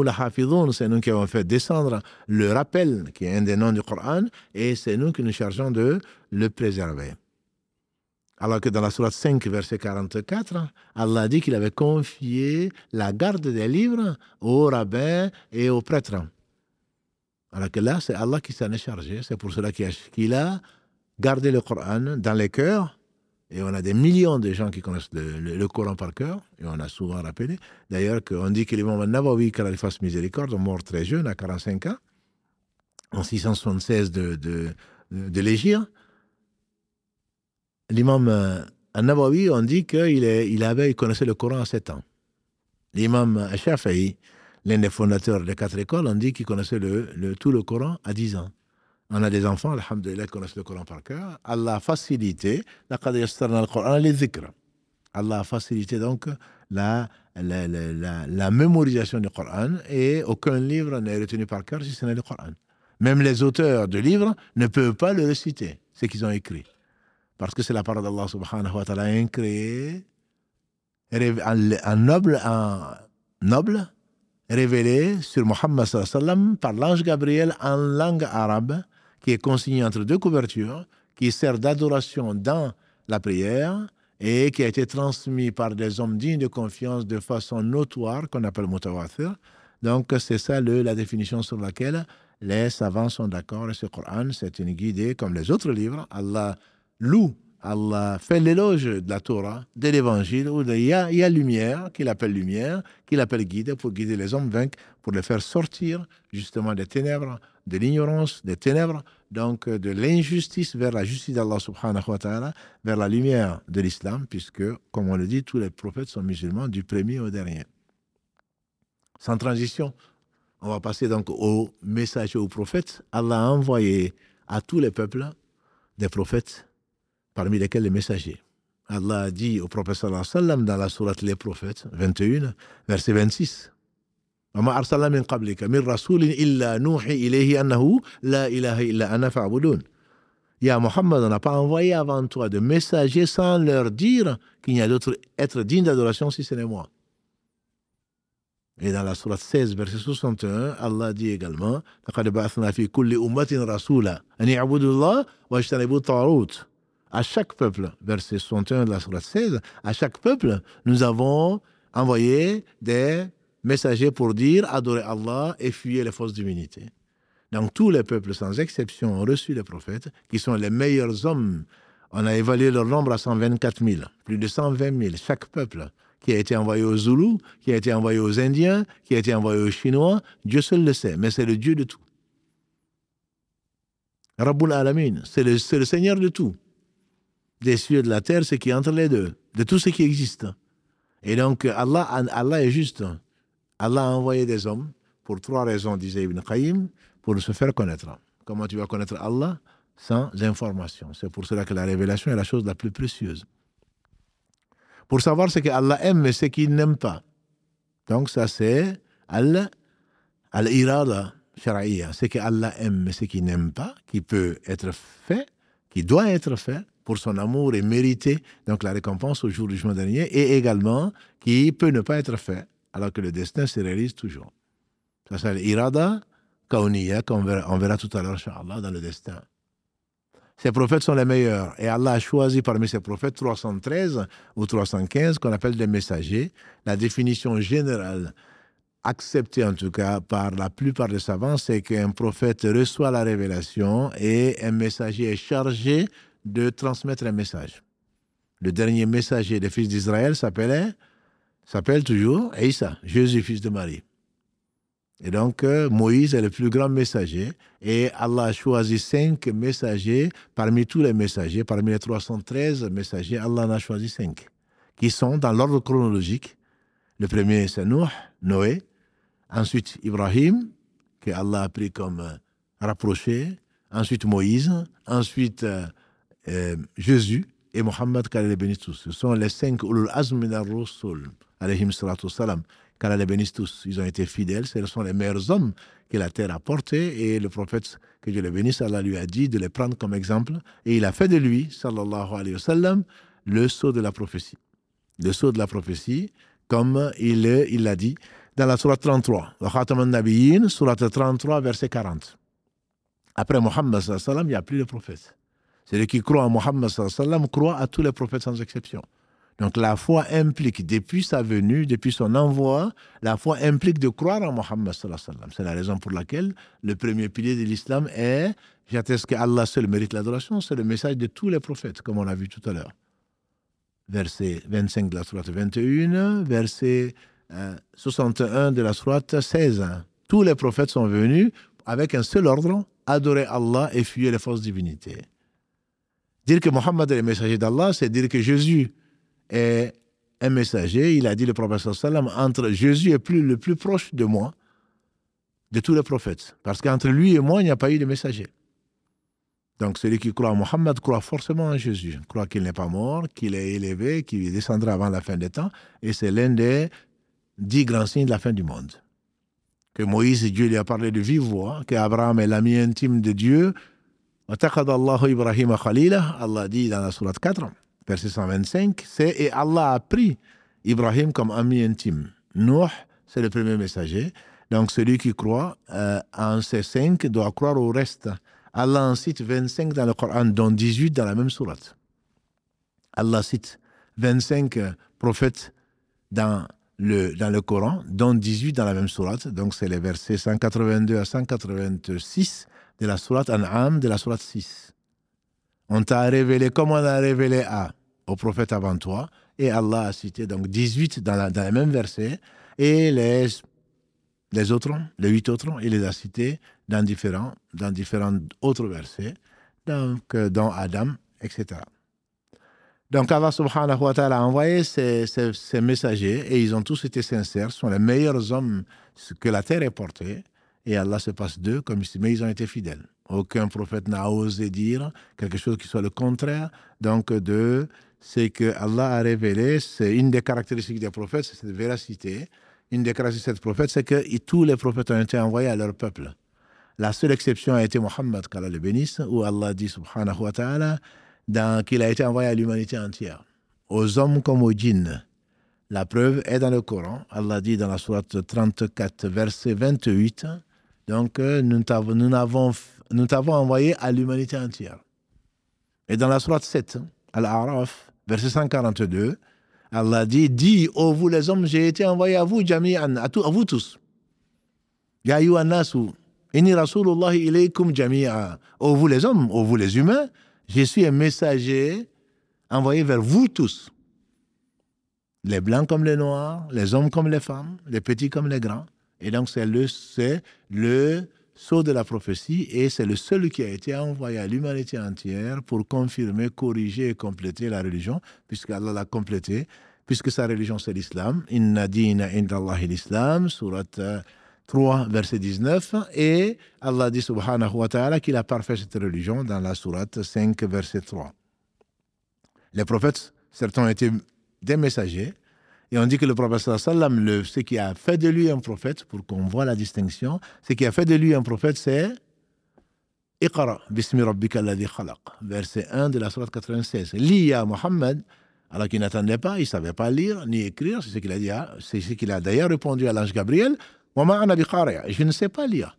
C'est nous qui avons fait descendre le rappel, qui est un des noms du Coran, et c'est nous qui nous chargeons de le préserver. Alors que dans la sourate 5, verset 44, Allah dit qu'il avait confié la garde des livres aux rabbins et aux prêtres. Alors que là, c'est Allah qui s'en est chargé. C'est pour cela qu'il a garder le Coran dans les cœurs. Et on a des millions de gens qui connaissent le, Coran par cœur, et on a souvent rappelé. D'ailleurs, qu'on dit que l'imam Nawawi, qu'il fasse miséricorde, est mort très jeune, à 45 ans, en 676 de, de, de l'Égypte. L'imam euh, Nawawi, on dit qu'il il avait, il connaissait le Coran à 7 ans. L'imam Shafi'i, l'un des fondateurs des quatre écoles, on dit qu'il connaissait le, tout le Coran à 10 ans. On a des enfants, alhamdulillah, qui connaissent le Coran par cœur. Allah a facilité, Allah a facilité donc la, la, la, la, mémorisation du Coran et aucun livre n'est retenu par cœur si ce n'est le Coran. Même les auteurs de livres ne peuvent pas le réciter, ce qu'ils ont écrit. Parce que c'est la parole d'Allah subhanahu wa ta'ala incréée, en noble, en noble, révélée sur Muhammad sallam par l'ange Gabriel en langue arabe qui est consigné entre deux couvertures, qui sert d'adoration dans la prière et qui a été transmis par des hommes dignes de confiance de façon notoire, qu'on appelle mutawatir. Donc, c'est ça le, la définition sur laquelle les savants sont d'accord. Ce Coran, c'est une guidée comme les autres livres. Allah loue Allah fait l'éloge de la Torah, de l'évangile, où il y, a, lumière, qu'il appelle lumière, qu'il appelle guide, pour guider les hommes vaincre, pour les faire sortir justement des ténèbres, de l'ignorance, des ténèbres, donc de l'injustice vers la justice d'Allah subhanahu wa ta'ala, vers la lumière de l'islam, puisque, comme on le dit, tous les prophètes sont musulmans, du premier au dernier. Sans transition, on va passer donc au message aux prophètes. Allah a envoyé à tous les peuples des prophètes parmi lesquels les messagers. Allah a dit au prophète sallam dans la sourate Les Prophètes 21, verset 26. وما أرسلنا من قبلك من رسول إلا نوحي إليه أنه لا إله إلا أنا فاعبدون. Ya Mohammed, on n'a pas envoyé avant toi de messagers sans leur dire qu'il n'y a d'autre être digne d'adoration si ce n'est moi. Et dans la sourate 16, verset 61, Allah dit également لقد بعثنا في كل أمة رسولا أن يعبدوا الله واجتنبوا الطاغوت à chaque peuple, verset 61 de la Sourate 16, à chaque peuple, nous avons envoyé des messagers pour dire adorer Allah et fuir les fausses divinités. Donc tous les peuples, sans exception, ont reçu les prophètes, qui sont les meilleurs hommes. On a évalué leur nombre à 124 000, plus de 120 000, chaque peuple qui a été envoyé aux Zoulous, qui a été envoyé aux Indiens, qui a été envoyé aux Chinois, Dieu seul le sait, mais c'est le Dieu de tout. Rabbul Alamin, c'est le, le Seigneur de tout des cieux et de la terre, ce qui est entre les deux, de tout ce qui existe. Et donc, Allah, Allah est juste. Allah a envoyé des hommes pour trois raisons, disait Ibn Qayyim, pour se faire connaître. Comment tu vas connaître Allah Sans information? C'est pour cela que la révélation est la chose la plus précieuse. Pour savoir ce que Allah aime et ce qu'il n'aime pas. Donc, ça, c'est Al-Irada al Ce que Allah aime et ce qu'il n'aime pas, qui peut être fait, qui doit être fait, pour son amour et mériter donc la récompense au jour du jugement dernier, et également qui peut ne pas être fait, alors que le destin se réalise toujours. Ça c'est l'irada kauniya, qu'on verra, on verra tout à l'heure, dans le destin. Ces prophètes sont les meilleurs. Et Allah a choisi parmi ces prophètes 313 ou 315 qu'on appelle des messagers. La définition générale, acceptée en tout cas par la plupart des savants, c'est qu'un prophète reçoit la révélation et un messager est chargé de transmettre un message. Le dernier messager des fils d'Israël s'appelait, s'appelle toujours Isa, Jésus, fils de Marie. Et donc, euh, Moïse est le plus grand messager et Allah a choisi cinq messagers parmi tous les messagers, parmi les 313 messagers, Allah en a choisi cinq qui sont dans l'ordre chronologique. Le premier, c'est Noé, Noé. Ensuite, Ibrahim, que Allah a pris comme euh, rapproché. Ensuite, Moïse. Ensuite, euh, euh, Jésus et Mohammed, qu'Allah les bénisse tous. Ce sont les cinq ulul azm min ar-rusul, alayhim salatu salam. Les bénisse tous. Ils ont été fidèles. Ce sont les meilleurs hommes que la terre a portés. Et le prophète, que Dieu le bénisse, Allah lui a dit de les prendre comme exemple. Et il a fait de lui, sallallahu alayhi wa sallam, le sceau de la prophétie. Le sceau de la prophétie, comme il l'a il dit dans la sourate 33. Khataman Nabiyyin, sourate 33, verset 40. Après Mohammed, il n'y a plus de prophète. Celui qui croit en Mohammed croit à tous les prophètes sans exception. Donc la foi implique, depuis sa venue, depuis son envoi, la foi implique de croire en Mohammed. C'est la raison pour laquelle le premier pilier de l'islam est j'atteste que Allah seul mérite l'adoration. C'est le message de tous les prophètes, comme on l'a vu tout à l'heure. Verset 25 de la sourate 21, verset 61 euh, de la sourate 16. Tous les prophètes sont venus avec un seul ordre adorer Allah et fuir les fausses divinités. Dire que Mohammed est le messager d'Allah, c'est dire que Jésus est un messager. Il a dit le prophète entre Jésus est plus, le plus proche de moi de tous les prophètes. Parce qu'entre lui et moi, il n'y a pas eu de messager. Donc celui qui croit en Mohammed croit forcément en Jésus, croit qu'il n'est pas mort, qu'il est élevé, qu'il descendra avant la fin des temps, et c'est l'un des dix grands signes de la fin du monde. Que Moïse, Dieu lui a parlé de vive voix, qu'Abraham est l'ami intime de Dieu, Allah dit dans la sourate 4, verset 125, c'est et Allah a pris Ibrahim comme ami intime. Nuh, c'est le premier messager. Donc celui qui croit euh, en ces cinq doit croire au reste. Allah en cite 25 dans le Coran, dont 18 dans la même sourate. Allah cite 25 prophètes dans le, dans le Coran, dont 18 dans la même sourate. Donc c'est les versets 182 à 186 de la sourate An'am, de la sourate 6. On t'a révélé comme on a révélé à, au prophète avant toi. Et Allah a cité donc 18 dans, dans le même verset. Et les, les autres, les huit autres, il les a cités dans différents, dans différents autres versets, donc, euh, dont Adam, etc. Donc Allah subhanahu wa ta'ala a envoyé ces, ces, messagers et ils ont tous été sincères, sont les meilleurs hommes que la terre ait portés. Et Allah se passe d'eux comme ici, mais ils ont été fidèles. Aucun prophète n'a osé dire quelque chose qui soit le contraire. Donc, de ce que Allah a révélé, c'est une des caractéristiques des prophètes, c'est cette véracité. Une des caractéristiques des prophètes, c'est que tous les prophètes ont été envoyés à leur peuple. La seule exception a été Mohammed, qu'Allah le bénisse, où Allah dit, subhanahu wa ta'ala, qu'il a été envoyé à l'humanité entière, aux hommes comme aux djinns. La preuve est dans le Coran. Allah dit dans la sourate 34, verset 28, donc nous t'avons nous t'avons envoyé à l'humanité entière. Et dans la sourate 7, Al-A'raf, verset 142, Allah dit Dis, ô vous les hommes, j'ai été envoyé à vous, jami'an, à, vous tous. Ya nasu, inni ilaykum jami'a. Ô vous les hommes, ô vous les humains, je suis un messager envoyé vers vous tous. Les blancs comme les noirs, les hommes comme les femmes, les petits comme les grands. Et donc, c'est le, le sceau de la prophétie et c'est le seul qui a été envoyé à l'humanité entière pour confirmer, corriger et compléter la religion, puisque Allah l'a complété, puisque sa religion c'est l'islam. Inna dina indallahi l'islam, surat 3, verset 19. Et Allah dit subhanahu wa ta'ala qu'il a parfait cette religion dans la surat 5, verset 3. Les prophètes, certains été des messagers, et on dit que le prophète sallam, le, ce qui a fait de lui un prophète, pour qu'on voit la distinction, ce qui a fait de lui un prophète, c'est bismi rabbika alladhi khalaq, verset 1 de la sourate 96. Lis à Mohammed, alors qu'il n'attendait pas, il ne savait pas lire ni écrire, c'est ce qu'il a dit, c'est ce qu'il a d'ailleurs répondu à l'ange Gabriel, je ne sais pas lire.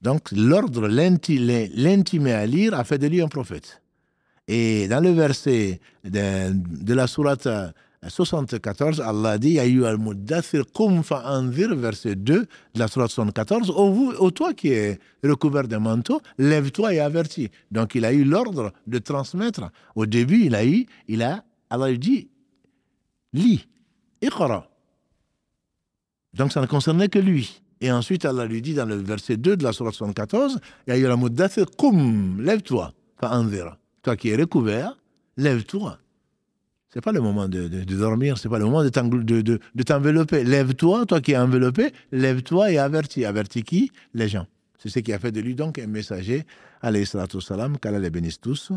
Donc l'ordre, l'intimé à lire a fait de lui un prophète. Et dans le verset de, de la sourate 74, Allah dit Ayu al-Muddathir kum fa'anzir, verset 2 de la Surah 74. Ô, vous, toi qui es recouvert d'un manteau, lève-toi et avertis. Donc il a eu l'ordre de transmettre. Au début, il a eu, il a, Allah lui dit Lis, iqra. Donc ça ne concernait que lui. Et ensuite, Allah lui dit dans le verset 2 de la Surah 74 Ayu al-Muddathir kum, lève-toi, fa'anzir. Toi qui es recouvert, lève-toi c'est pas le moment de, de, de dormir, c'est pas le moment de, t'envelopper. Lève-toi, toi qui es enveloppé, lève-toi et avertis. Avertis qui? Les gens. C'est ce qui a fait de lui donc un messager, alayhi salatu salam, qu'Allah les bénisse tous.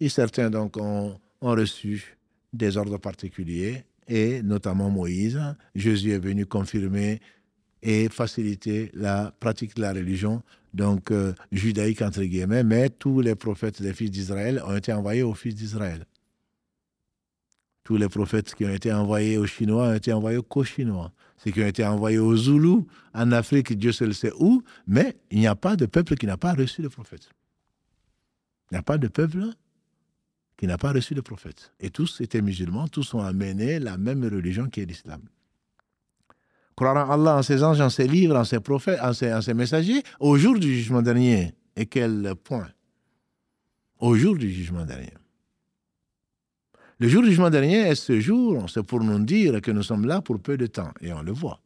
Et certains donc ont, ont reçu des ordres particuliers, et notamment Moïse. Jésus est venu confirmer et faciliter la pratique de la religion, donc euh, judaïque entre guillemets, mais tous les prophètes des fils d'Israël ont été envoyés aux fils d'Israël. Tous les prophètes qui ont été envoyés aux Chinois ont été envoyés qu'aux Chinois. Ceux qui ont été envoyés aux Zoulous, en Afrique, Dieu seul sait où, mais il n'y a pas de peuple qui n'a pas reçu le prophète. Il n'y a pas de peuple qui n'a pas reçu le prophète. Et tous étaient musulmans, tous ont amené la même religion qui est l'islam. Croire en Allah, en ses anges, en ses livres, en ses prophètes, en ses, en ses messagers, au jour du jugement dernier. Et quel point? Au jour du jugement dernier. Le jour du jugement dernier est ce jour, c'est pour nous dire que nous sommes là pour peu de temps, et on le voit.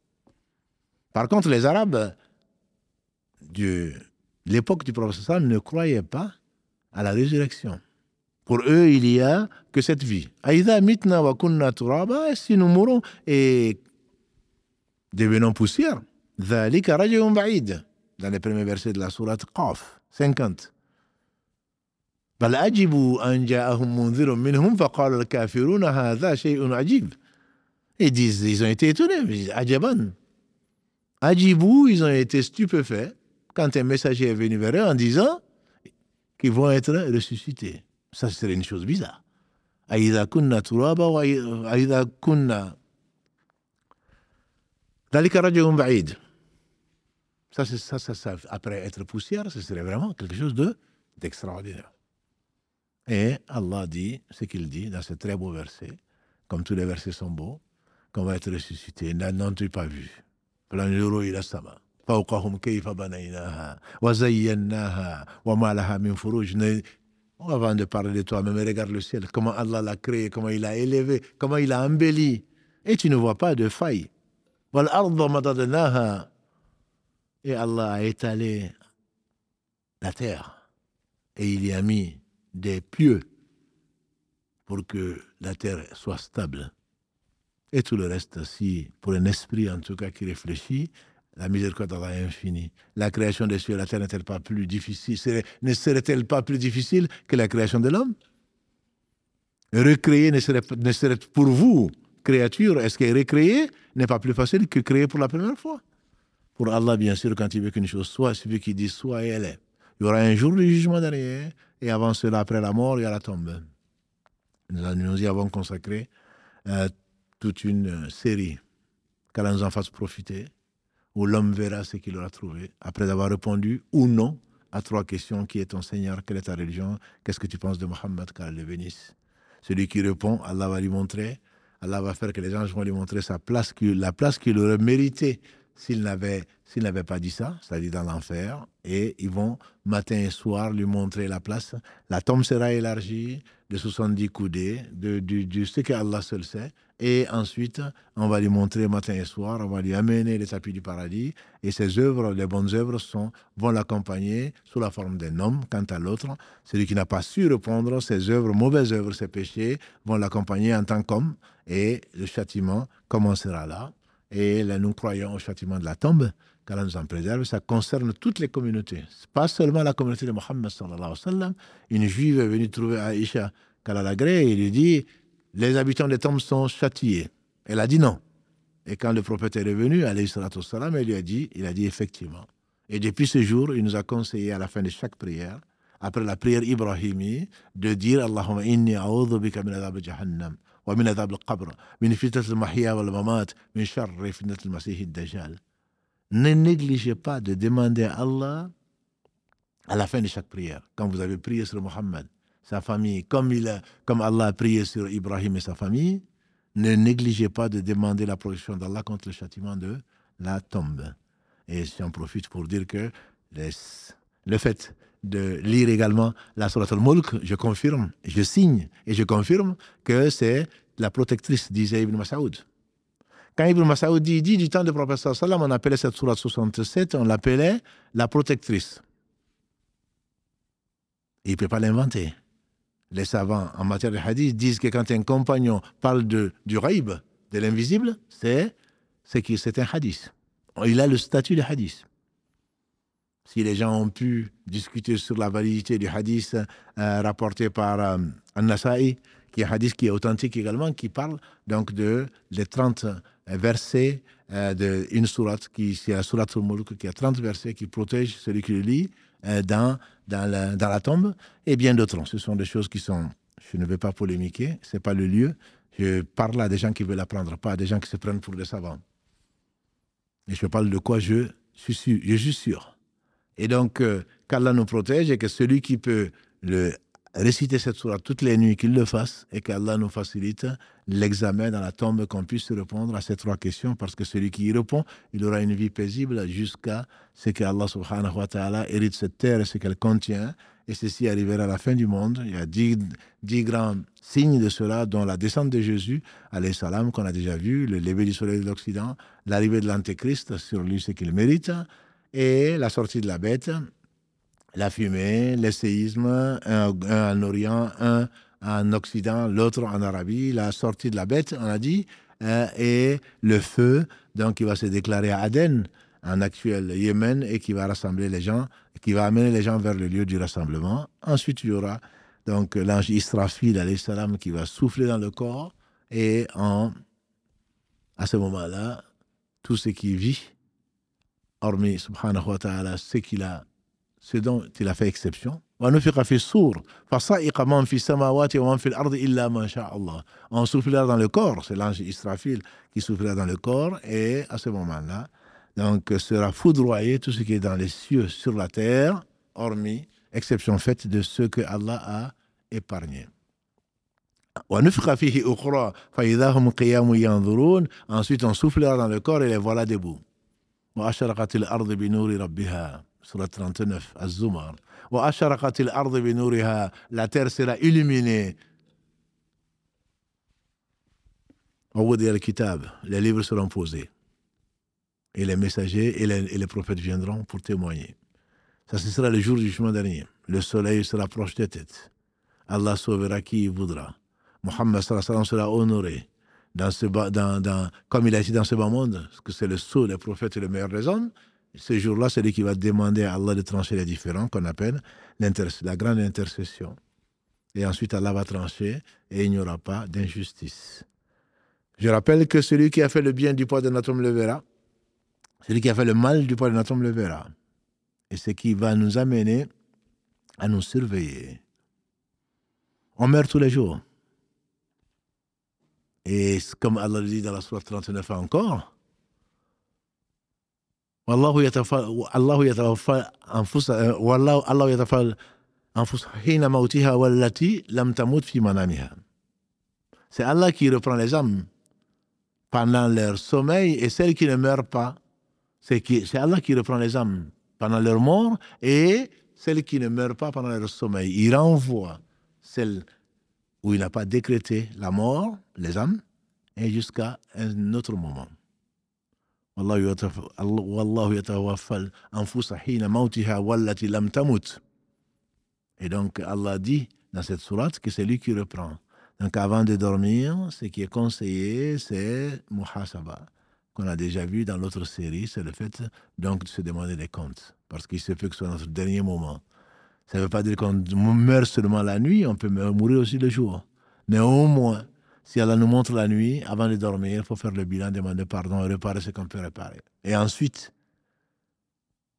Par contre, les Arabes de l'époque du prophète ne croyaient pas à la résurrection. Pour eux, il n'y a que cette vie. Si nous mourons et devenons poussière, dans les premiers versets de la sourate Qaf, 50. بل عجبوا أن جاءهم منذر منهم فقال الكافرون هذا شيء عجيب Ils disent, ils ont été étonnés, ajaban. Ajibou, ils ont été stupéfaits quand un messager est venu vers eux en disant qu'ils vont être ressuscités. Ça serait une chose bizarre. Aïda kunna turaba wa aïda kunna. Dalika rajulun ba'id. Ça, ça, ça, ça, après être poussière, ce serait vraiment quelque chose de d'extraordinaire. et Allah dit ce qu'il dit dans ce très beau verset, comme tous les versets sont beaux, qu'on va être ressuscité. N'as-tu pas vu? Avant de parler de toi-même, regarde le ciel, comment Allah l'a créé, comment il l'a élevé, comment il l'a embelli. Et tu ne vois pas de faille. Et Allah a étalé la terre et il y a mis des pieux pour que la terre soit stable. Et tout le reste, si pour un esprit en tout cas qui réfléchit, la miséricorde d'Allah est infinie. La création des cieux et de la terre n'est-elle pas plus difficile Ne serait-elle pas plus difficile que la création de l'homme? Recréer ne serait, ne serait pour vous, créature, est-ce que recréer n'est pas plus facile que créer pour la première fois? Pour Allah, bien sûr, quand il veut qu'une chose soit, c'est lui qui dit soit et elle est. Il y aura un jour de jugement derrière, et avant cela, après la mort, il y a la tombe. Nous, y avons consacré euh, toute une série qu'Allah nous en fasse profiter où l'homme verra ce qu'il aura trouvé, après avoir répondu ou non à trois questions. Qui est ton Seigneur? Quelle est ta religion? Qu'est-ce que tu penses de Mohammed? Qu'Allah le bénisse. Celui qui répond, Allah va lui montrer, Allah va faire que les anges vont lui montrer sa place, la place qu'il aurait méritée s'il n'avait s'il n'avait pas dit ça, c'est-à-dire dans l'enfer, et ils vont matin et soir lui montrer la place. La tombe sera élargie de 70 coudées, de, de, ce que Allah seul sait, et ensuite on va lui montrer matin et soir, on va lui amener les tapis du paradis, et ses œuvres, les bonnes œuvres sont, vont l'accompagner sous la forme d'un homme. Quant à l'autre, celui qui n'a pas su répondre, ses œuvres, mauvaises œuvres, ses péchés, vont l'accompagner en tant qu'homme, et le châtiment commencera là. Et là, nous croyons au châtiment de la tombe, qu'Allah nous en préserve, ça concerne toutes les communautés. Pas seulement la communauté de Mohammed sallallahu alayhi wa sallam. Une juive est venue trouver Aïcha Kalalagré et lui dit Les habitants des tombes sont châtiés. Elle a dit non. Et quand le prophète est revenu, alayhi salam, il lui a dit Il a dit effectivement. Et depuis ce jour, il nous a conseillé à la fin de chaque prière, après la prière Ibrahimi, de dire Allahumma inni a'udhu bika jahannam. ومن عذاب القبر من فتنة المحيا والممات من شر فتنة المسيح الدجال ne négligez pas de demander à Allah à la fin de chaque prière, quand vous avez prié sur Mohammed, sa famille, comme, il a, comme Allah a prié sur Ibrahim et sa famille, ne négligez pas de demander la protection d'Allah contre le châtiment de la tombe. Et j'en profite pour dire que le fait de lire également la Surat al-Mulk, je confirme, je signe et je confirme que c'est la protectrice d'Israël ibn Masaoud. Quand Ibn Masaoud dit, dit du temps de professeur Salam, on appelait cette sourate 67, on l'appelait la protectrice. il ne peut pas l'inventer. Les savants en matière de hadith disent que quand un compagnon parle de, du raïb, de l'invisible, c'est c'est un hadith. Il a le statut de hadith. Si les gens ont pu discuter sur la validité du hadith euh, rapporté par euh, An-Nasa'i, qui est un hadith qui est authentique également, qui parle donc de les 30 versets euh, d'une sourate, qui, c'est la sourate al-Mulk, qui a 30 versets qui protègent celui qui le lit euh, dans, dans, la, dans la tombe, et bien d'autres. Ce sont des choses qui sont, je ne vais pas polémiquer, ce n'est pas le lieu. Je parle à des gens qui veulent apprendre, pas à des gens qui se prennent pour des savants. Et je parle de quoi je suis sûr. Je suis sûr. Et donc, euh, qu'Allah nous protège et que celui qui peut le réciter cette sourate toutes les nuits, qu'il le fasse et qu'Allah nous facilite l'examen dans la tombe, qu'on puisse répondre à ces trois questions, parce que celui qui y répond, il aura une vie paisible jusqu'à ce que Allah subhanahu wa ta'ala hérite cette terre et ce qu'elle contient. Et ceci arrivera à la fin du monde. Il y a dix, grands signes de cela, dont la descente de Jésus, salam, qu'on a déjà vu, le lever du soleil de l'Occident, l'arrivée de l'Antéchrist sur lui, ce qu'il mérite, et la sortie de la bête, la fumée, l'essayisme, un, en Orient, un en Occident, l'autre en Arabie, la sortie de la bête, on a dit, euh, et le feu, donc qui va se déclarer à Aden, en actuel Yémen, et qui va rassembler les gens, qui va amener les gens vers le lieu du rassemblement. Ensuite, il y aura donc l'ange Israfil, salam, qui va souffler dans le corps, et en, à ce moment-là, tout ce qui vit, hormis, subhanahu wa ta'ala, ce qu'il a dont il a fait exception. On soufflera dans le corps, c'est l'ange Israfil qui soufflera dans le corps, et à ce moment-là, donc sera foudroyé tout ce qui est dans les cieux, sur la terre, hormis exception faite de ce que Allah a épargné. Ensuite, on soufflera dans le corps et les voilà debout. Surat 39, Az-Zumar. La terre sera illuminée. Les livres seront posés. Et les messagers et les, prophètes viendront pour témoigner. Ça, ce sera le jour du jugement dernier. Le soleil se rapproche des têtes. Allah sauvera qui il voudra. Mohammed sera honoré comme il a été dans ce bas monde, que c'est le sceau des prophètes et le meilleur des hommes. Ce jour-là, c'est lui qui va demander à Allah de trancher les différents, qu'on appelle la grande intercession. Et ensuite, Allah va trancher et il n'y aura pas d'injustice. Je rappelle que celui qui a fait le bien du poids de notre homme le verra. Celui qui a fait le mal du poids de notre homme le verra. Et ce qui va nous amener à nous surveiller. On meurt tous les jours. Et comme Allah le dit dans la sourate 39 encore, والله يتوفى الله يتوفى أنفس والله الله يتوفى أنفس حين موتها والتي لم تموت في منامها. C'est Allah qui reprend les âmes pendant leur sommeil et celles qui ne meurent pas. C'est Allah qui reprend les âmes pendant leur mort et celles qui ne meurent pas pendant leur sommeil. Il renvoie celles où il n'a pas décrété la mort, les âmes, et jusqu'à un autre moment. Et donc Allah dit dans cette sourate que c'est lui qui reprend. Donc avant de dormir, ce qui est conseillé, c'est muhasaba, qu'on a déjà vu dans l'autre série, c'est le fait donc de se demander des comptes, parce qu'il se peut que ce soit notre dernier moment. Ça ne veut pas dire qu'on meurt seulement la nuit, on peut mourir aussi le jour. Mais au moins, si Allah nous montre la nuit, avant de dormir, il faut faire le bilan, demander pardon et réparer ce qu'on peut réparer. Et ensuite,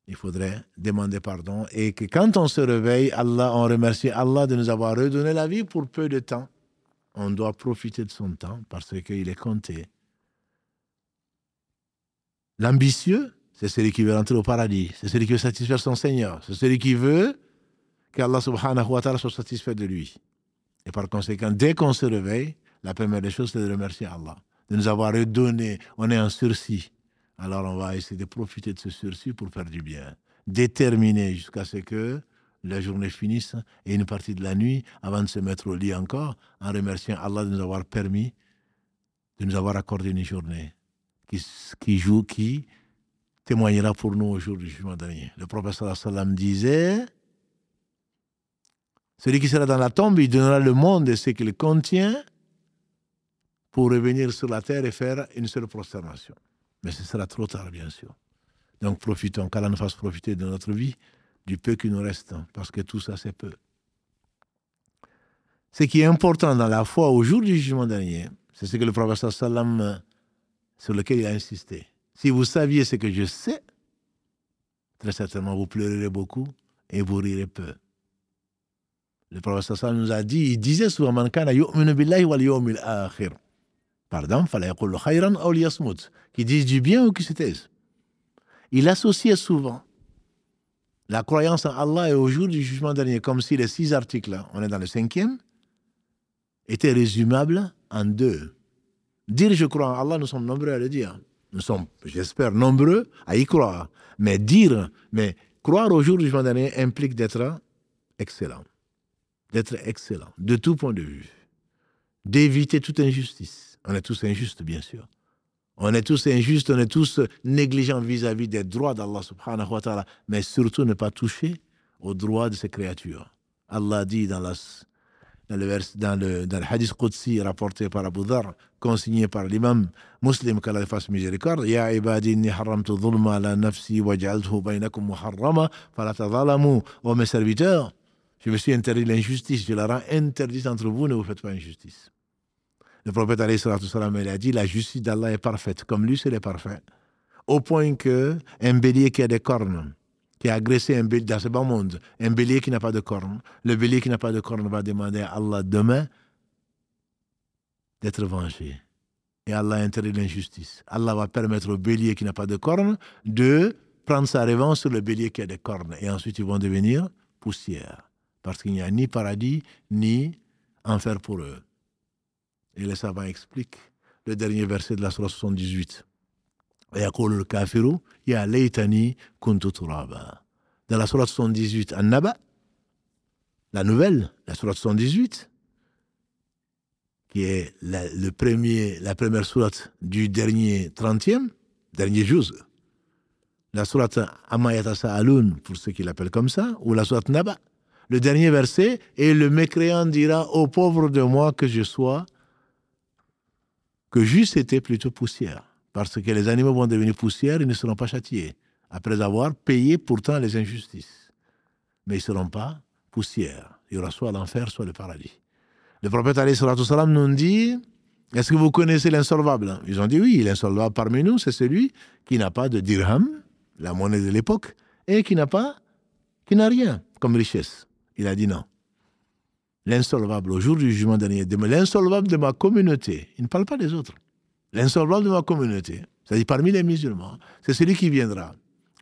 il faudrait demander pardon et que quand on se réveille, Allah, on remercie Allah de nous avoir redonné la vie pour peu de temps. On doit profiter de son temps parce qu'il est compté. L'ambitieux, c'est celui qui veut rentrer au paradis, c'est celui qui veut satisfaire son Seigneur, c'est celui qui veut qu'Allah subhanahu wa ta'ala soit satisfait de lui. Et par conséquent, dès qu'on se réveille, la première des choses, c'est de remercier Allah, de nous avoir redonné. On est en sursis. Alors on va essayer de profiter de ce sursis pour faire du bien. Déterminé jusqu'à ce que la journée finisse et une partie de la nuit, avant de se mettre au lit encore, en remerciant Allah de nous avoir permis, de nous avoir accordé une journée qui, joue, qui témoignera pour nous au jour du jugement dernier. Le professeur sallam disait celui qui sera dans la tombe, il donnera le monde et ce qu'il contient pour revenir sur la terre et faire une seule prosternation. Mais ce sera trop tard, bien sûr. Donc profitons, qu'Allah nous fasse profiter de notre vie, du peu qui nous reste, parce que tout ça, c'est peu. Ce qui est important dans la foi au jour du jugement dernier, c'est ce que le professeur sallam, sur lequel il a insisté. Si vous saviez ce que je sais, très certainement vous pleurerez beaucoup et vous rirez peu. Le professeur Sallam nous a dit, il disait souvent, Man yu'minu billahi wal yawmil akhir. Pardon, fallait khayran aw liyasmut. Qui disent du bien ou qui se taisent. Il associait souvent la croyance en Allah et au jour du jugement dernier, comme si les six articles, on est dans le cinquième, étaient résumables en deux. Dire je crois en Allah, nous sommes nombreux à le dire. Nous sommes, j'espère, nombreux à y croire. Mais dire, mais croire au jour du jugement dernier implique d'être excellent d'être excellent, de tout point de vue, d'éviter toute injustice. On est tous injustes, bien sûr. On est tous injustes, on est tous négligents vis-à-vis des droits d'Allah subhanahu wa ta'ala, mais surtout ne pas toucher aux droits de ses créatures. Allah dit dans, la, dans, le, vers, dans, le, dans le hadith Qudsi rapporté par Abu Dhar, consigné par l'imam muslim qu'Allah fasse miséricorde, Ya ibadi inni haramtu dhulma ala nafsi wa ja'altuhu baynakum muharrama, fala tadhalamu, ô mes serviteurs, je me suis interdit l'injustice, je la rends interdite entre vous, ne vous faites pas injustice. Le prophète il a dit la justice d'Allah est parfaite, comme lui, c'est parfait. Au point que un bélier qui a des cornes, qui a agressé un bélier dans ce bas monde, un bélier qui n'a pas de cornes, le bélier qui n'a pas de cornes va demander à Allah demain d'être vengé. Et Allah interdit l'injustice. Allah va permettre au bélier qui n'a pas de cornes de prendre sa revanche sur le bélier qui a des cornes. Et ensuite, ils vont devenir poussière parce qu'il n'y a ni paradis, ni enfer pour eux. Et les savants expliquent le dernier verset de la Surah 78. Dans la Surah 78, An-Naba, la nouvelle, la sourate 118, qui est la, le premier, la première sourate du dernier 30e, dernier jour. La sourate Amayata Sa'aloun, pour ceux qui l'appellent comme ça, ou la sourate Naba. Le dernier verset, et le mécréant dira, ô pauvre de moi que je sois, que juste était plutôt poussière. Parce que les animaux vont devenir poussière, ils ne seront pas châtiés, après avoir payé pourtant les injustices. Mais ils ne seront pas poussière. Il y aura soit l'enfer, soit le paradis. Le prophète salam nous dit Est-ce que vous connaissez l'insolvable? Ils ont dit Oui, l'insolvable parmi nous, c'est celui qui n'a pas de dirham, la monnaie de l'époque, et qui n'a pas, qui n'a rien comme richesse. Il a dit non. L'insolvable au jour du jugement dernier, l'insolvable de ma communauté, il ne parle pas des autres. L'insolvable de ma communauté, c'est-à-dire parmi les musulmans, c'est celui qui viendra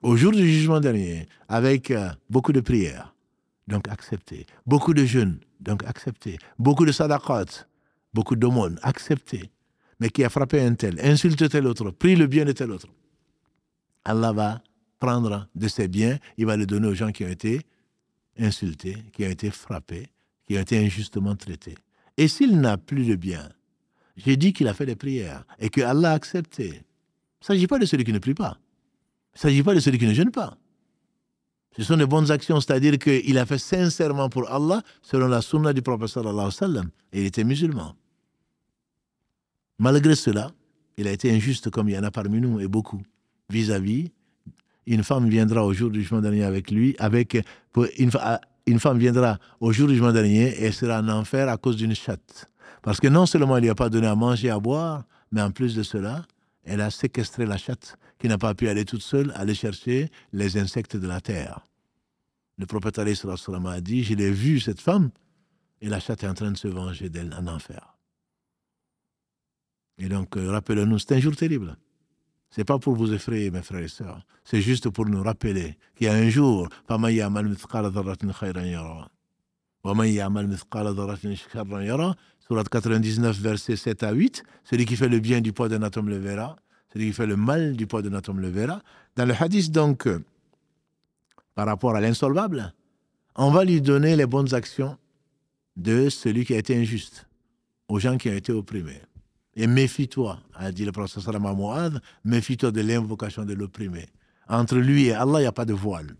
au jour du jugement dernier avec euh, beaucoup de prières, donc accepté. Beaucoup de jeûnes, donc accepté. Beaucoup de sadaqat, beaucoup d'aumônes, accepté. Mais qui a frappé un tel, insulté tel autre, pris le bien de tel autre. Allah va prendre de ses biens, il va le donner aux gens qui ont été insultés, qui ont été frappés, qui ont été injustement traités. Et s'il n'a plus de bien, j'ai dit qu'il a fait des prières et que Allah a accepté. Il ne s'agit pas de celui qui ne prie pas. Il ne s'agit pas de celui qui ne jeûne pas. Ce sont de bonnes actions, c'est-à-dire qu'il a fait sincèrement pour Allah, selon la sunna du prophète sallallahu alayhi wa sallam, et il était musulman. Malgré cela, il a été injuste comme il y en a parmi nous, et beaucoup, vis-à-vis. Une femme viendra au jour du jugement dernier avec lui, avec une, femme viendra au jour du jugement dernier et sera en enfer à cause d'une chatte. Parce que non seulement il n'y a pas donné à manger, à boire, mais en plus de cela, elle a séquestré la chatte qui n'a pas pu aller toute seule aller chercher les insectes de la terre. Le prophète a dit, je l'ai vu, cette femme, et la chatte est en train de se venger d'elle en enfer. Et donc, euh, rappelez-nous, c'est un jour terrible. Ce n'est pas pour vous effrayer, mes frères et sœurs. C'est juste pour nous rappeler qu'il y a un jour, Surat 99, versets 7 à 8, celui qui fait le bien du poids d'un atome le verra, celui qui fait le mal du poids d'un atome le verra. Dans le hadith, donc, par rapport à l'insolvable, on va lui donner les bonnes actions de celui qui a été injuste, aux gens qui ont été opprimés. Et méfie-toi, a dit le professeur à Moad, méfie-toi de l'invocation de l'opprimé. Entre lui et Allah, il n'y a pas de voile.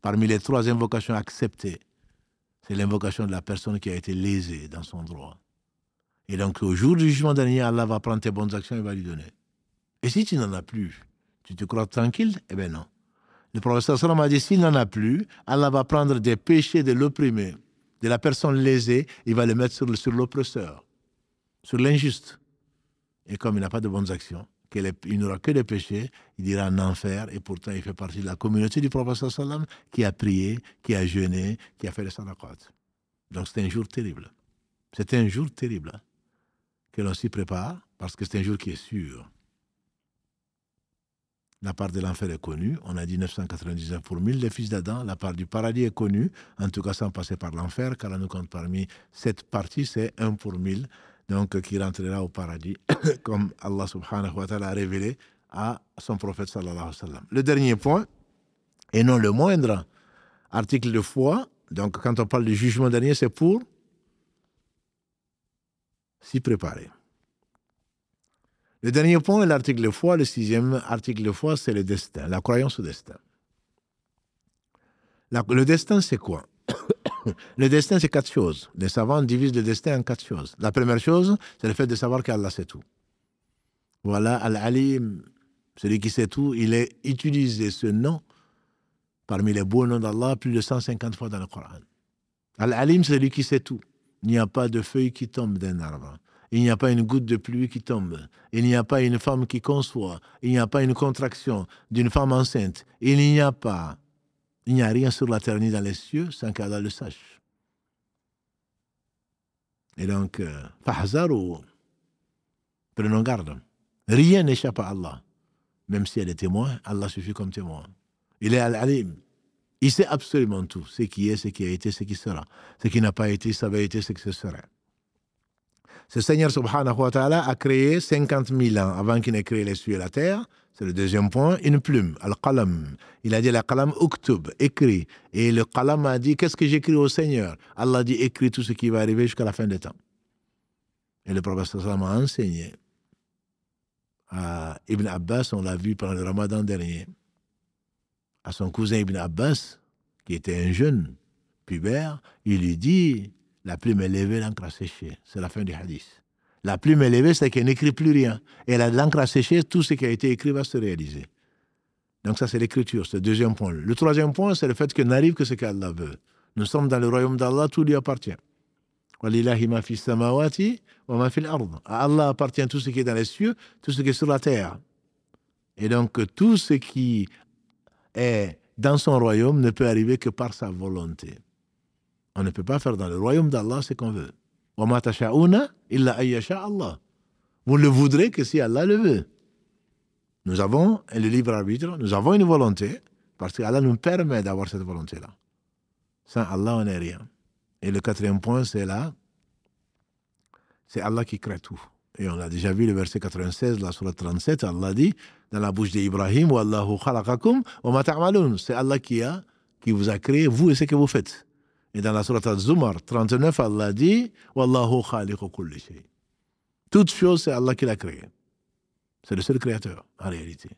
Parmi les trois invocations acceptées, c'est l'invocation de la personne qui a été lésée dans son droit. Et donc, au jour du jugement dernier, Allah va prendre tes bonnes actions et va lui donner. Et si tu n'en as plus, tu te crois tranquille? Eh bien non. Le professeur Salam a dit s'il n'en a plus, Allah va prendre des péchés de l'opprimé, de la personne lésée, il va les mettre sur l'oppresseur, sur l'injuste. Et comme il n'a pas de bonnes actions, il n'aura que des péchés, il ira en enfer, et pourtant il fait partie de la communauté du professeur Salam qui a prié, qui a jeûné, qui a fait les sadaqat. Donc c'est un jour terrible. C'est un jour terrible hein, que l'on s'y prépare, parce que c'est un jour qui est sûr. La part de l'enfer est connue. On a dit 999 pour 1000 les fils d'Adam. La part du paradis est connue, en tout cas sans passer par l'enfer, car on nous compte parmi cette partie, c'est 1 pour 1000, donc qui rentrera au paradis, [COUGHS] comme Allah subhanahu wa ta'ala a révélé à son prophète sallallahu alayhi wa sallam. Le dernier point, et non le moindre, article de foi. Donc quand on parle du jugement dernier, c'est pour s'y préparer. Le dernier point est l'article de foi. Le sixième article de foi, c'est le destin, la croyance au destin. le destin, c'est quoi? [LAUGHS] Le destin, c'est quatre choses. Les savants divisent le destin en quatre choses. La première chose, c'est le fait de savoir qu'Allah sait tout. Voilà, Al-Alim, celui qui sait tout, il a utilisé ce nom parmi les beaux noms d'Allah plus de 150 fois dans le Coran. Al-Alim, c'est celui qui sait tout. Il n'y a pas de feuille qui tombe d'un arbre. Il n'y a pas une goutte de pluie qui tombe. Il n'y a pas une femme qui conçoit. Il n'y a pas une contraction d'une femme enceinte. Il n'y a pas. Il n'y a rien sur la terre ni dans les cieux sans qu'Allah le sache. Et donc, euh, ou prenons garde. Rien n'échappe à Allah. Même si elle est témoin, Allah suffit comme témoin. Il est al-alim. Il sait absolument tout. Ce qui est, ce qui a été, ce qui sera. Ce qui n'a pas été, ça va être, ce que ce sera. Ce Seigneur subhanahu wa ta'ala a créé 50 000 ans avant qu'il n'ait créé les cieux et la terre. C'est le deuxième point, une plume, al-qalam. Il a dit la qalam uktub, écrit. Et le qalam a dit, qu'est-ce que j'écris au Seigneur? Allah dit, écris tout ce qui va arriver jusqu'à la fin des temps. Et le prophète a enseigné à Ibn Abbas, on l'a vu pendant le ramadan dernier, à son cousin Ibn Abbas, qui était un jeune pubère, il lui dit, la plume est levée, l'encre a séché. C'est la fin du hadith. La plume élevée, c'est qu'elle n'écrit plus rien. Et l'encre a séché, tout ce qui a été écrit va se réaliser. Donc ça, c'est l'écriture, c'est le deuxième point. Le troisième point, c'est le fait que n'arrive que ce qu'Allah veut. Nous sommes dans le royaume d'Allah, tout lui appartient. À Allah appartient tout ce qui est dans les cieux, tout ce qui est sur la terre. Et donc, tout ce qui est dans son royaume ne peut arriver que par sa volonté. On ne peut pas faire dans le royaume d'Allah ce qu'on veut. Vous ne le voudrez que si Allah le veut. Nous avons le libre arbitre, nous avons une volonté, parce qu'Allah nous permet d'avoir cette volonté-là. Sans Allah, on n'est rien. Et le quatrième point, c'est là, c'est Allah qui crée tout. Et on a déjà vu le verset 96, la surah 37, Allah dit, dans la bouche d'Ibrahim, c'est Allah qui a, qui vous a créé, vous et ce que vous faites. Et dans la Surah Al-Zumar 39, Allah dit Wallahu khaliqu kulli shay. Toute chose, c'est Allah qui l'a créé. C'est le seul créateur, en réalité.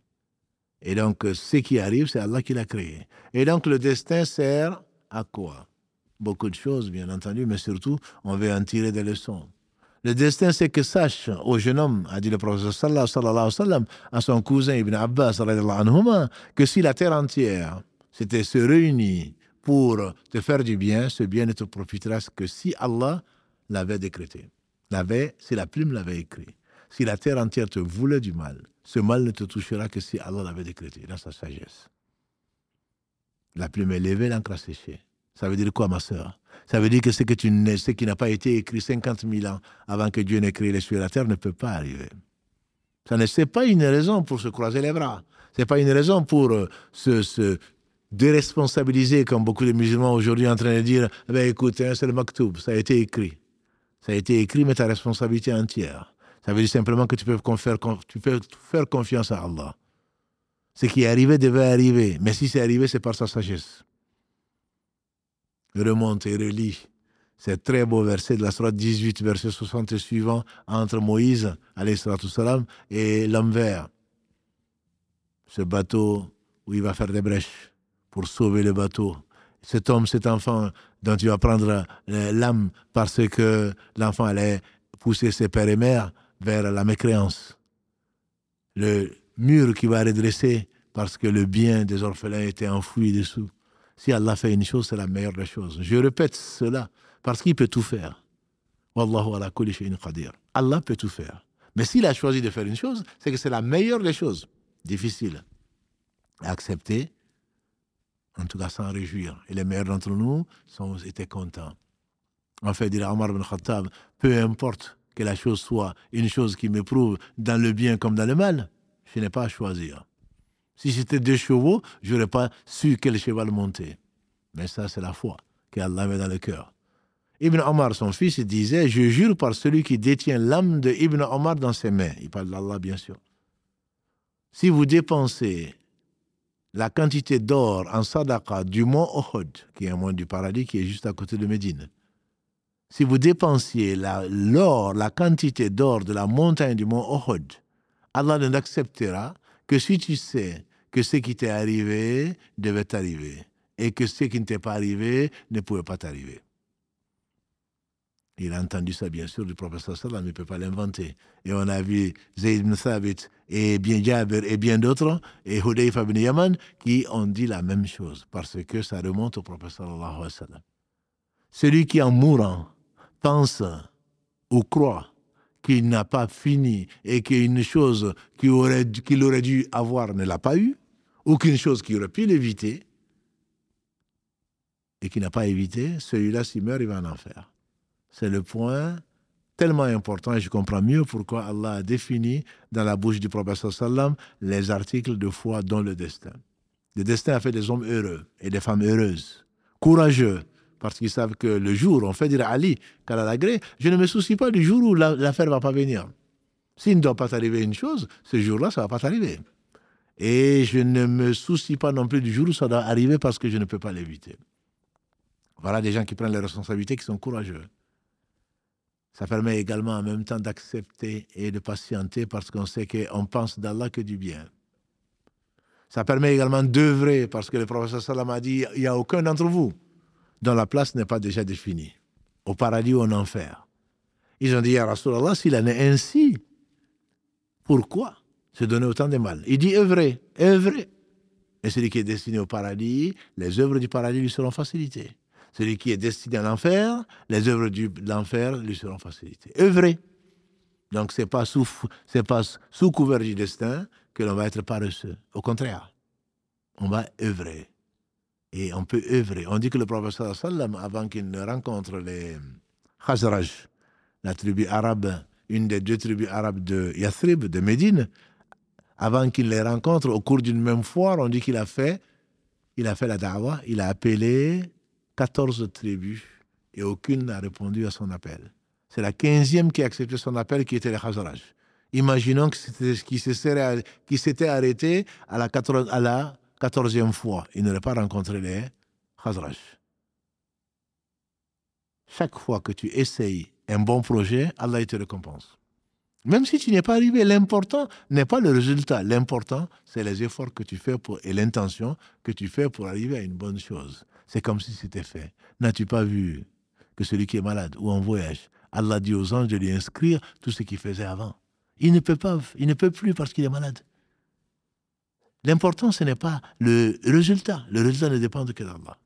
Et donc, ce qui arrive, c'est Allah qui l'a créé. Et donc, le destin sert à quoi? Beaucoup de choses, bien entendu, mais surtout, on veut en tirer des leçons. Le destin, c'est que sache, au jeune homme, a dit le professeur sallallahu alayhi wa sallam, à son cousin Ibn Abbas, que si la terre entière s'était se réunie pour te faire du bien, ce bien ne te profitera que si Allah l'avait décrété. L'avait, si la plume l'avait écrit. Si la terre entière te voulait du mal, ce mal ne te touchera que si Allah l'avait décrété dans sa sagesse. La plume est levée, l'encre a séché. Ça veut dire quoi, ma soeur Ça veut dire que ce, que tu qui n'a pas été écrit 50 000 ans avant que Dieu n'ait créé les cieux et la terre ne peut pas arriver. Ça ne c'est pas une raison pour se croiser les bras. Ce n'est pas une raison pour euh, se, déresponsabiliser, comme beaucoup de musulmans aujourd'hui en train de dire eh ben, écoute, hein, c'est le maktoub, ça a été écrit. Ça a été écrit, mais ta responsabilité entière. Ça veut dire simplement que tu peux, faire, tu peux faire confiance à Allah. Ce qui est arrivé devait arriver, mais si c'est arrivé, c'est par sa sagesse. Remonte et relis c'est très beau verset de la Surah 18, verset 60 et suivant, entre Moïse, salam, et l'homme vert. Ce bateau où il va faire des brèches pour sauver le bateau. Cet homme, cet enfant dont tu vas prendre euh, l'âme parce que l'enfant allait pousser ses pères et mères vers la mécréance. Le mur qui va redresser parce que le bien des orphelins était enfoui dessous. Si Allah fait une chose, c'est la meilleure des choses. Je répète cela parce qu'il peut tout faire. Allah peut tout faire. Mais s'il a choisi de faire une chose, c'est que c'est la meilleure des choses. Difficile à accepter, en tout cas s'en réjouir. Et les meilleurs d'entre nous sont, étaient contents. En fait, dit Omar bin Khattab, peu importe que la chose soit une chose qui m'éprouve dans le bien comme dans le mal, je n'ai pas à choisir. Si c'était deux chevaux, je n'aurais pas su quel cheval monter. Mais ça, c'est la foi qu'Allah met dans le cœur. Ibn Omar, son fils, disait Je jure par celui qui détient l'âme de Ibn Omar dans ses mains. Il parle d'Allah, bien sûr. Si vous dépensez la quantité d'or en sadaqa du mont Ohod, qui est un mont du paradis qui est juste à côté de Médine, si vous dépensiez l'or, la, quantité d'or de la montagne du mont Ohod, Allah ne l'acceptera que si tu sais que ce qui t'est arrivé devait t'arriver et que ce qui ne t'est pas arrivé ne pouvait pas t'arriver. Il a entendu ça, bien sûr, du professeur Salam, il ne peut pas l'inventer. Et on a vu Zayd ibn Thabit et bien Jabir et bien d'autres, et Hudayfa ibn Yaman, qui ont dit la même chose, parce que ça remonte au professeur Allah. Celui qui, en mourant, pense ou croit qu'il n'a pas fini et qu'une chose qu'il aurait, qu'il aurait dû avoir ne l'a pas eu, ou qu'une chose qu'il aurait pu l'éviter et qu'il n'a pas évité, celui-là, s'il meurt, il va en enfer. C'est le point tellement important et je comprends mieux pourquoi Allah a défini dans la bouche du prophète sallam les articles de foi dont le destin. Le destin a fait des hommes heureux et des femmes heureuses, courageux, parce qu'ils savent que le jour, on fait dire à Ali, la gré, je ne me soucie pas du jour où l'affaire ne va pas venir. S'il ne doit pas t'arriver une chose, ce jour-là, ça ne va pas t'arriver. Et je ne me soucie pas non plus du jour où ça doit arriver parce que je ne peux pas l'éviter. Voilà des gens qui prennent les responsabilités, qui sont courageux. Ça permet également en même temps d'accepter et de patienter parce qu'on sait qu'on pense d'Allah que du bien. Ça permet également d'œuvrer parce que le professeur Salam a dit il n'y a aucun d'entre vous dont la place n'est pas déjà définie, au paradis ou en enfer. Ils ont dit Ya Rasulallah, s'il en est ainsi, pourquoi se donner autant de mal? Il dit œuvrer, œuvrer. Et celui qui est destiné au paradis, les œuvres du paradis lui seront facilitées. Celui qui est destiné à l'enfer, les œuvres de l'enfer lui seront facilitées. Œuvrer. Donc, ce n'est pas, sous, pas sous couvert du destin que l'on va être paresseux. Au contraire, on va œuvrer. Et on peut œuvrer. On dit que le professeur sallam, avant qu'il ne rencontre les Khazraj, la tribu arabe, une des deux tribus arabes de Yathrib, de Médine, avant qu'il les rencontre, au cours d'une même foire, on dit qu'il a fait, il a fait la da'wah, il a appelé 14 tribus et aucune n'a répondu à son appel. C'est la quinzième qui a accepté son appel qui était les Khazaraj. Imaginons que c'était qui s'était arrêté à la, à la 14e fois. Il n'aurait pas rencontré les Khazraj. Chaque fois que tu essayes un bon projet, Allah te récompense. Même si tu n'es pas arrivé, l'important n'est pas le résultat. L'important, c'est les efforts que tu fais pour, et l'intention que tu fais pour arriver à une bonne chose. C'est comme si c'était fait. N'as-tu pas vu que celui qui est malade ou en voyage, Allah dit aux anges de lui inscrire tout ce qu'il faisait avant? Il ne peut pas, il ne peut plus parce qu'il est malade. L'important, ce n'est pas le résultat. Le résultat ne dépend que d'Allah.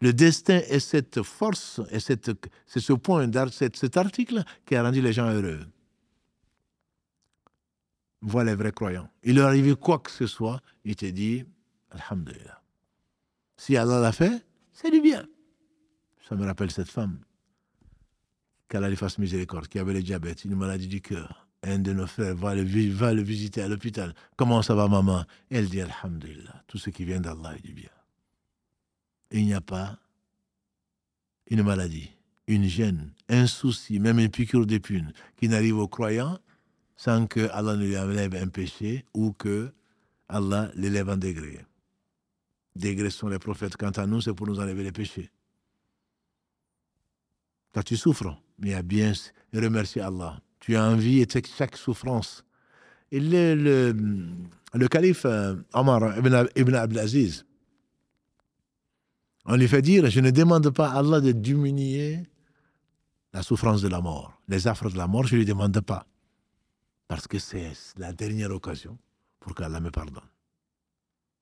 Le destin est cette force, et c'est ce point, cet article qui a rendu les gens heureux. Voilà les vrais croyants. Il leur arrive quoi que ce soit, il te dit, Alhamdulillah. Si Allah l'a fait, c'est du bien. Ça me rappelle cette femme, qu'Allah lui fasse miséricorde, qui avait le diabète, une maladie du cœur. Un de nos frères va le, visiter à l'hôpital. Comment ça va, maman? Elle dit Alhamdulillah, tout ce qui vient d'Allah est du bien. Il n'y a pas une maladie, une gêne, un souci, même une piqûre d'épine qui n'arrive aux croyants sans que Allah ne lui enlève un péché ou que Allah l'élève en degré. Degrés sont les prophètes. Quant à nous, c'est pour nous enlever les péchés. Quand tu souffres, mais à bien remercier Allah. Tu as envie et chaque souffrance. Et le calife euh, Omar ibn, ibn Abdelaziz, on lui fait dire, je ne demande pas à Allah de diminuer la souffrance de la mort, les affres de la mort, je ne lui demande pas. Parce que c'est la dernière occasion pour qu'Allah me pardonne.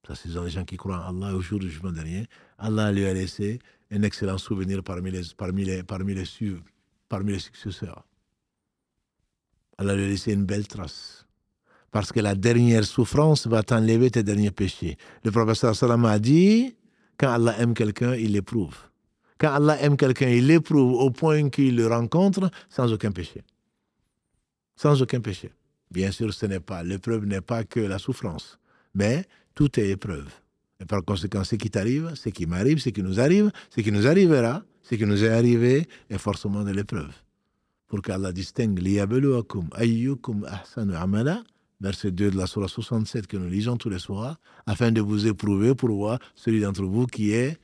Ça, c'est les gens qui croient en Allah au jour du jugement dernier. Allah lui a laissé un excellent souvenir parmi les, parmi les, parmi les, parmi les successeurs. Allah lui a laissé une belle trace. Parce que la dernière souffrance va t'enlever tes derniers péchés. Le professeur Salam a dit quand Allah aime quelqu'un, il l'éprouve. Quand Allah aime quelqu'un, il l'éprouve au point qu'il le rencontre sans aucun péché sans aucun péché. Bien sûr, ce n'est pas, l'épreuve n'est pas que la souffrance, mais tout est épreuve. Et par conséquent, ce qui t'arrive, ce qui m'arrive, ce qui nous arrive, ce qui nous arrivera, ce qui nous est arrivé est forcément de l'épreuve. Pour qu'Allah distingue akum ayyukum ahsanu amala, verset 2 de la Surah 67 que nous lisons tous les soirs, afin de vous éprouver pour voir celui d'entre vous qui est,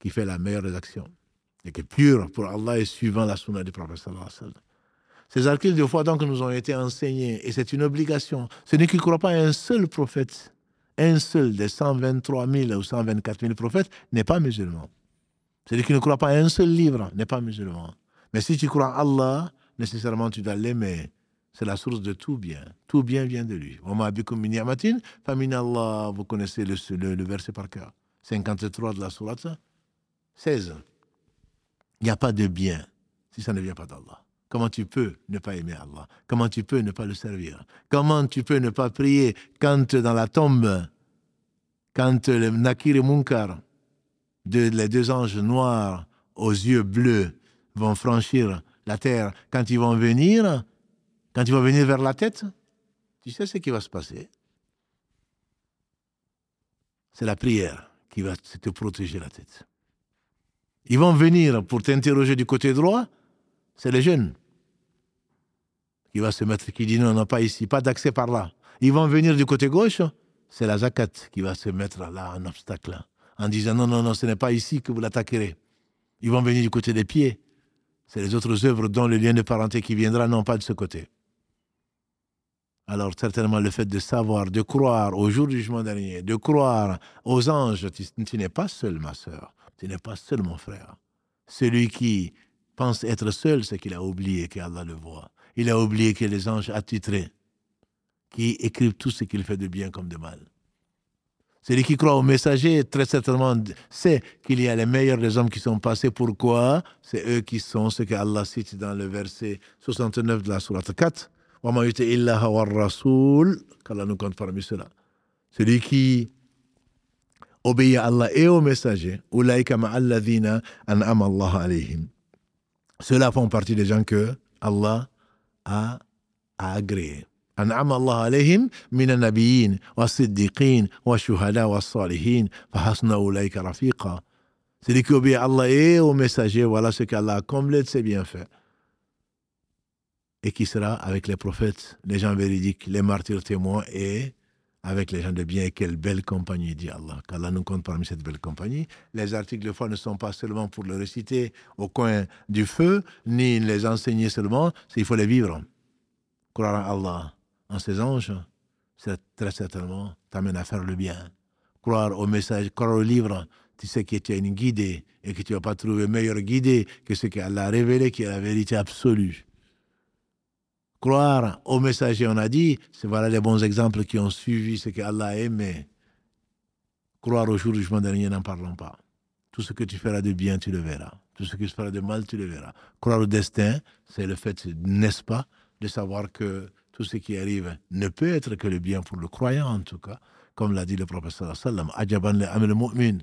qui fait la meilleure des actions. Et qui est pur pour Allah et suivant la sunna du prophète sallallahu. Ces articles de foi donc nous ont été enseignés et c'est une obligation. Celui qui ne croit pas à un seul prophète, un seul des 123 000 ou 124 000 prophètes n'est pas musulman. Celui qui ne croit pas à un seul livre n'est pas musulman. Mais si tu crois à Allah, nécessairement tu dois l'aimer. C'est la source de tout bien. Tout bien vient de lui. Vous connaissez le, le, le verset par cœur. 53 de la sourate 16. Il n'y a pas de bien si ça ne vient pas d'Allah. Comment tu peux ne pas aimer Allah? Comment tu peux ne pas le servir? Comment tu peux ne pas prier quand dans la tombe, quand le Nakir et Munkar, les deux anges noirs aux yeux bleus vont franchir la terre, quand ils vont venir, quand ils vont venir vers la tête, tu sais ce qui va se passer? C'est la prière qui va te protéger la tête. Ils vont venir pour t'interroger du côté droit, c'est les jeunes. qui va se mettre, qui dit non, non, pas ici, pas d'accès par là. Ils vont venir du côté gauche, c'est la zakat qui va se mettre là, en obstacle, en disant non, non, non, ce n'est pas ici que vous l'attaquerez. Ils vont venir du côté des pieds. C'est les autres œuvres dont le lien de parenté qui viendra, non pas de ce côté. Alors certainement le fait de savoir, de croire au jour du jugement dernier, de croire aux anges, tu, n'es pas seul ma soeur, tu n'es pas seul mon frère. Celui qui pense être seul, c'est qu'il a oublié qu'Allah le voit. Il a oublié que les anges attitrés, qui écrivent tout ce qu'il fait de bien comme de mal. Celui qui croit au messager, très certainement, sait qu'il y a les meilleurs des hommes qui sont passés. Pourquoi? C'est eux qui sont ce que Allah cite dans le verset 69 de la Sourate 4 qu'Allah nous compte parmi cela. Celui qui obéit à Allah et au messager, Ceux-là font partie des gens que Allah a, a agréés. أنعم الله عليهم من النبيين والصديقين والشهداء والصالحين فحسن أولئك رفيقا Celui qui obéit à Allah et au messager, voilà ce qu'Allah a comblé de ses bienfaits. et qui sera avec les prophètes, les gens véridiques, les martyrs témoins et avec les gens de bien. Et quelle belle compagnie, dit Allah. Qu'Allah nous compte parmi cette belle compagnie. Les articles de foi ne sont pas seulement pour le réciter au coin du feu, ni les enseigner seulement, il faut les vivre. Croire en Allah, en ses anges, très certainement t'amène à faire le bien. Croire au message, croire au livre, tu sais que tu es une guidée et que tu vas pas trouver meilleur guidée que ce qu'Allah a révélé, qui est la vérité absolue croire au messager, on a dit, c'est voilà les bons exemples qui ont suivi ce qu'Allah a aimé. Croire au jour du jugement dernier, n'en parlons pas. Tout ce que tu feras de bien, tu le verras. Tout ce que tu feras de mal, tu le verras. Croire au destin, c'est le fait, n'est-ce pas, de savoir que tout ce qui arrive ne peut être que le bien pour le croyant, en tout cas. Comme l'a dit le professeur sallam, le mu'min.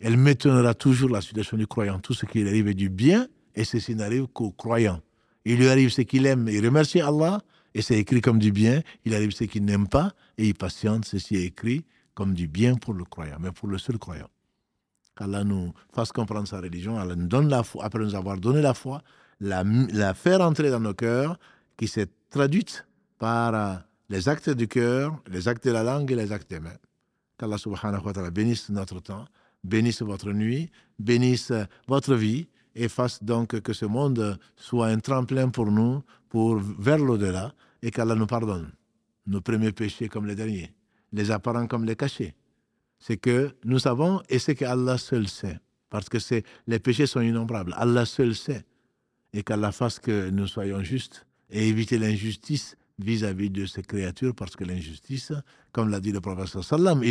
Elle m'étonnera toujours la situation du croyant. Tout ce qui arrive est du bien, et ceci n'arrive qu'au croyant. Il lui arrive ce qu'il aime, il remercie Allah, et c'est écrit comme du bien. Il arrive ce qu'il n'aime pas, et il patiente, ceci est écrit comme du bien pour le croyant, mais pour le seul croyant. Qu'Allah nous fasse comprendre sa religion, Allah nous donne la foi, après nous avoir donné la foi, la, faire entrer dans nos cœurs, qui s'est traduite par euh, les actes du cœur, les actes de la langue et les actes des mains. Qu'Allah subhanahu wa ta'ala bénisse notre temps, bénisse votre nuit, bénisse votre vie, et fasse donc que ce monde soit un tremplin pour nous, pour vers l'au-delà, et qu'Allah nous pardonne nos premiers péchés comme les derniers, les apparents comme les cachés. C'est que nous savons, et c'est qu'Allah seul sait, parce que les péchés sont innombrables. Allah seul sait, et qu'Allah fasse que nous soyons justes et éviter l'injustice vis-à-vis de ces créatures, parce que l'injustice, comme l'a dit le professeur Sallam,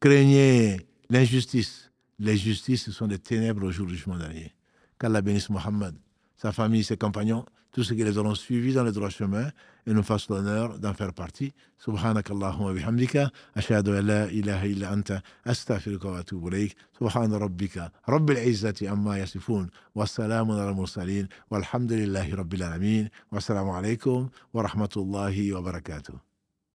craignez l'injustice les justices sont des ténèbres au jour du jugement dernier. Qu'Allah bénisse Mohammed, sa famille, ses compagnons, tous ceux qui les auront suivis dans le droit chemin et nous fassent l'honneur d'en faire partie. Subhanak Allahumma bihamdika, ashhadu an la ilaha illa anta, astaghfiruka wa atubu ilayk. Subhana rabbika, rabbil izzati amma yasifun, wa salamun ala mursalin, walhamdulillahi rabbil alamin, wa assalamu alaykum wa rahmatullahi wa barakatuh.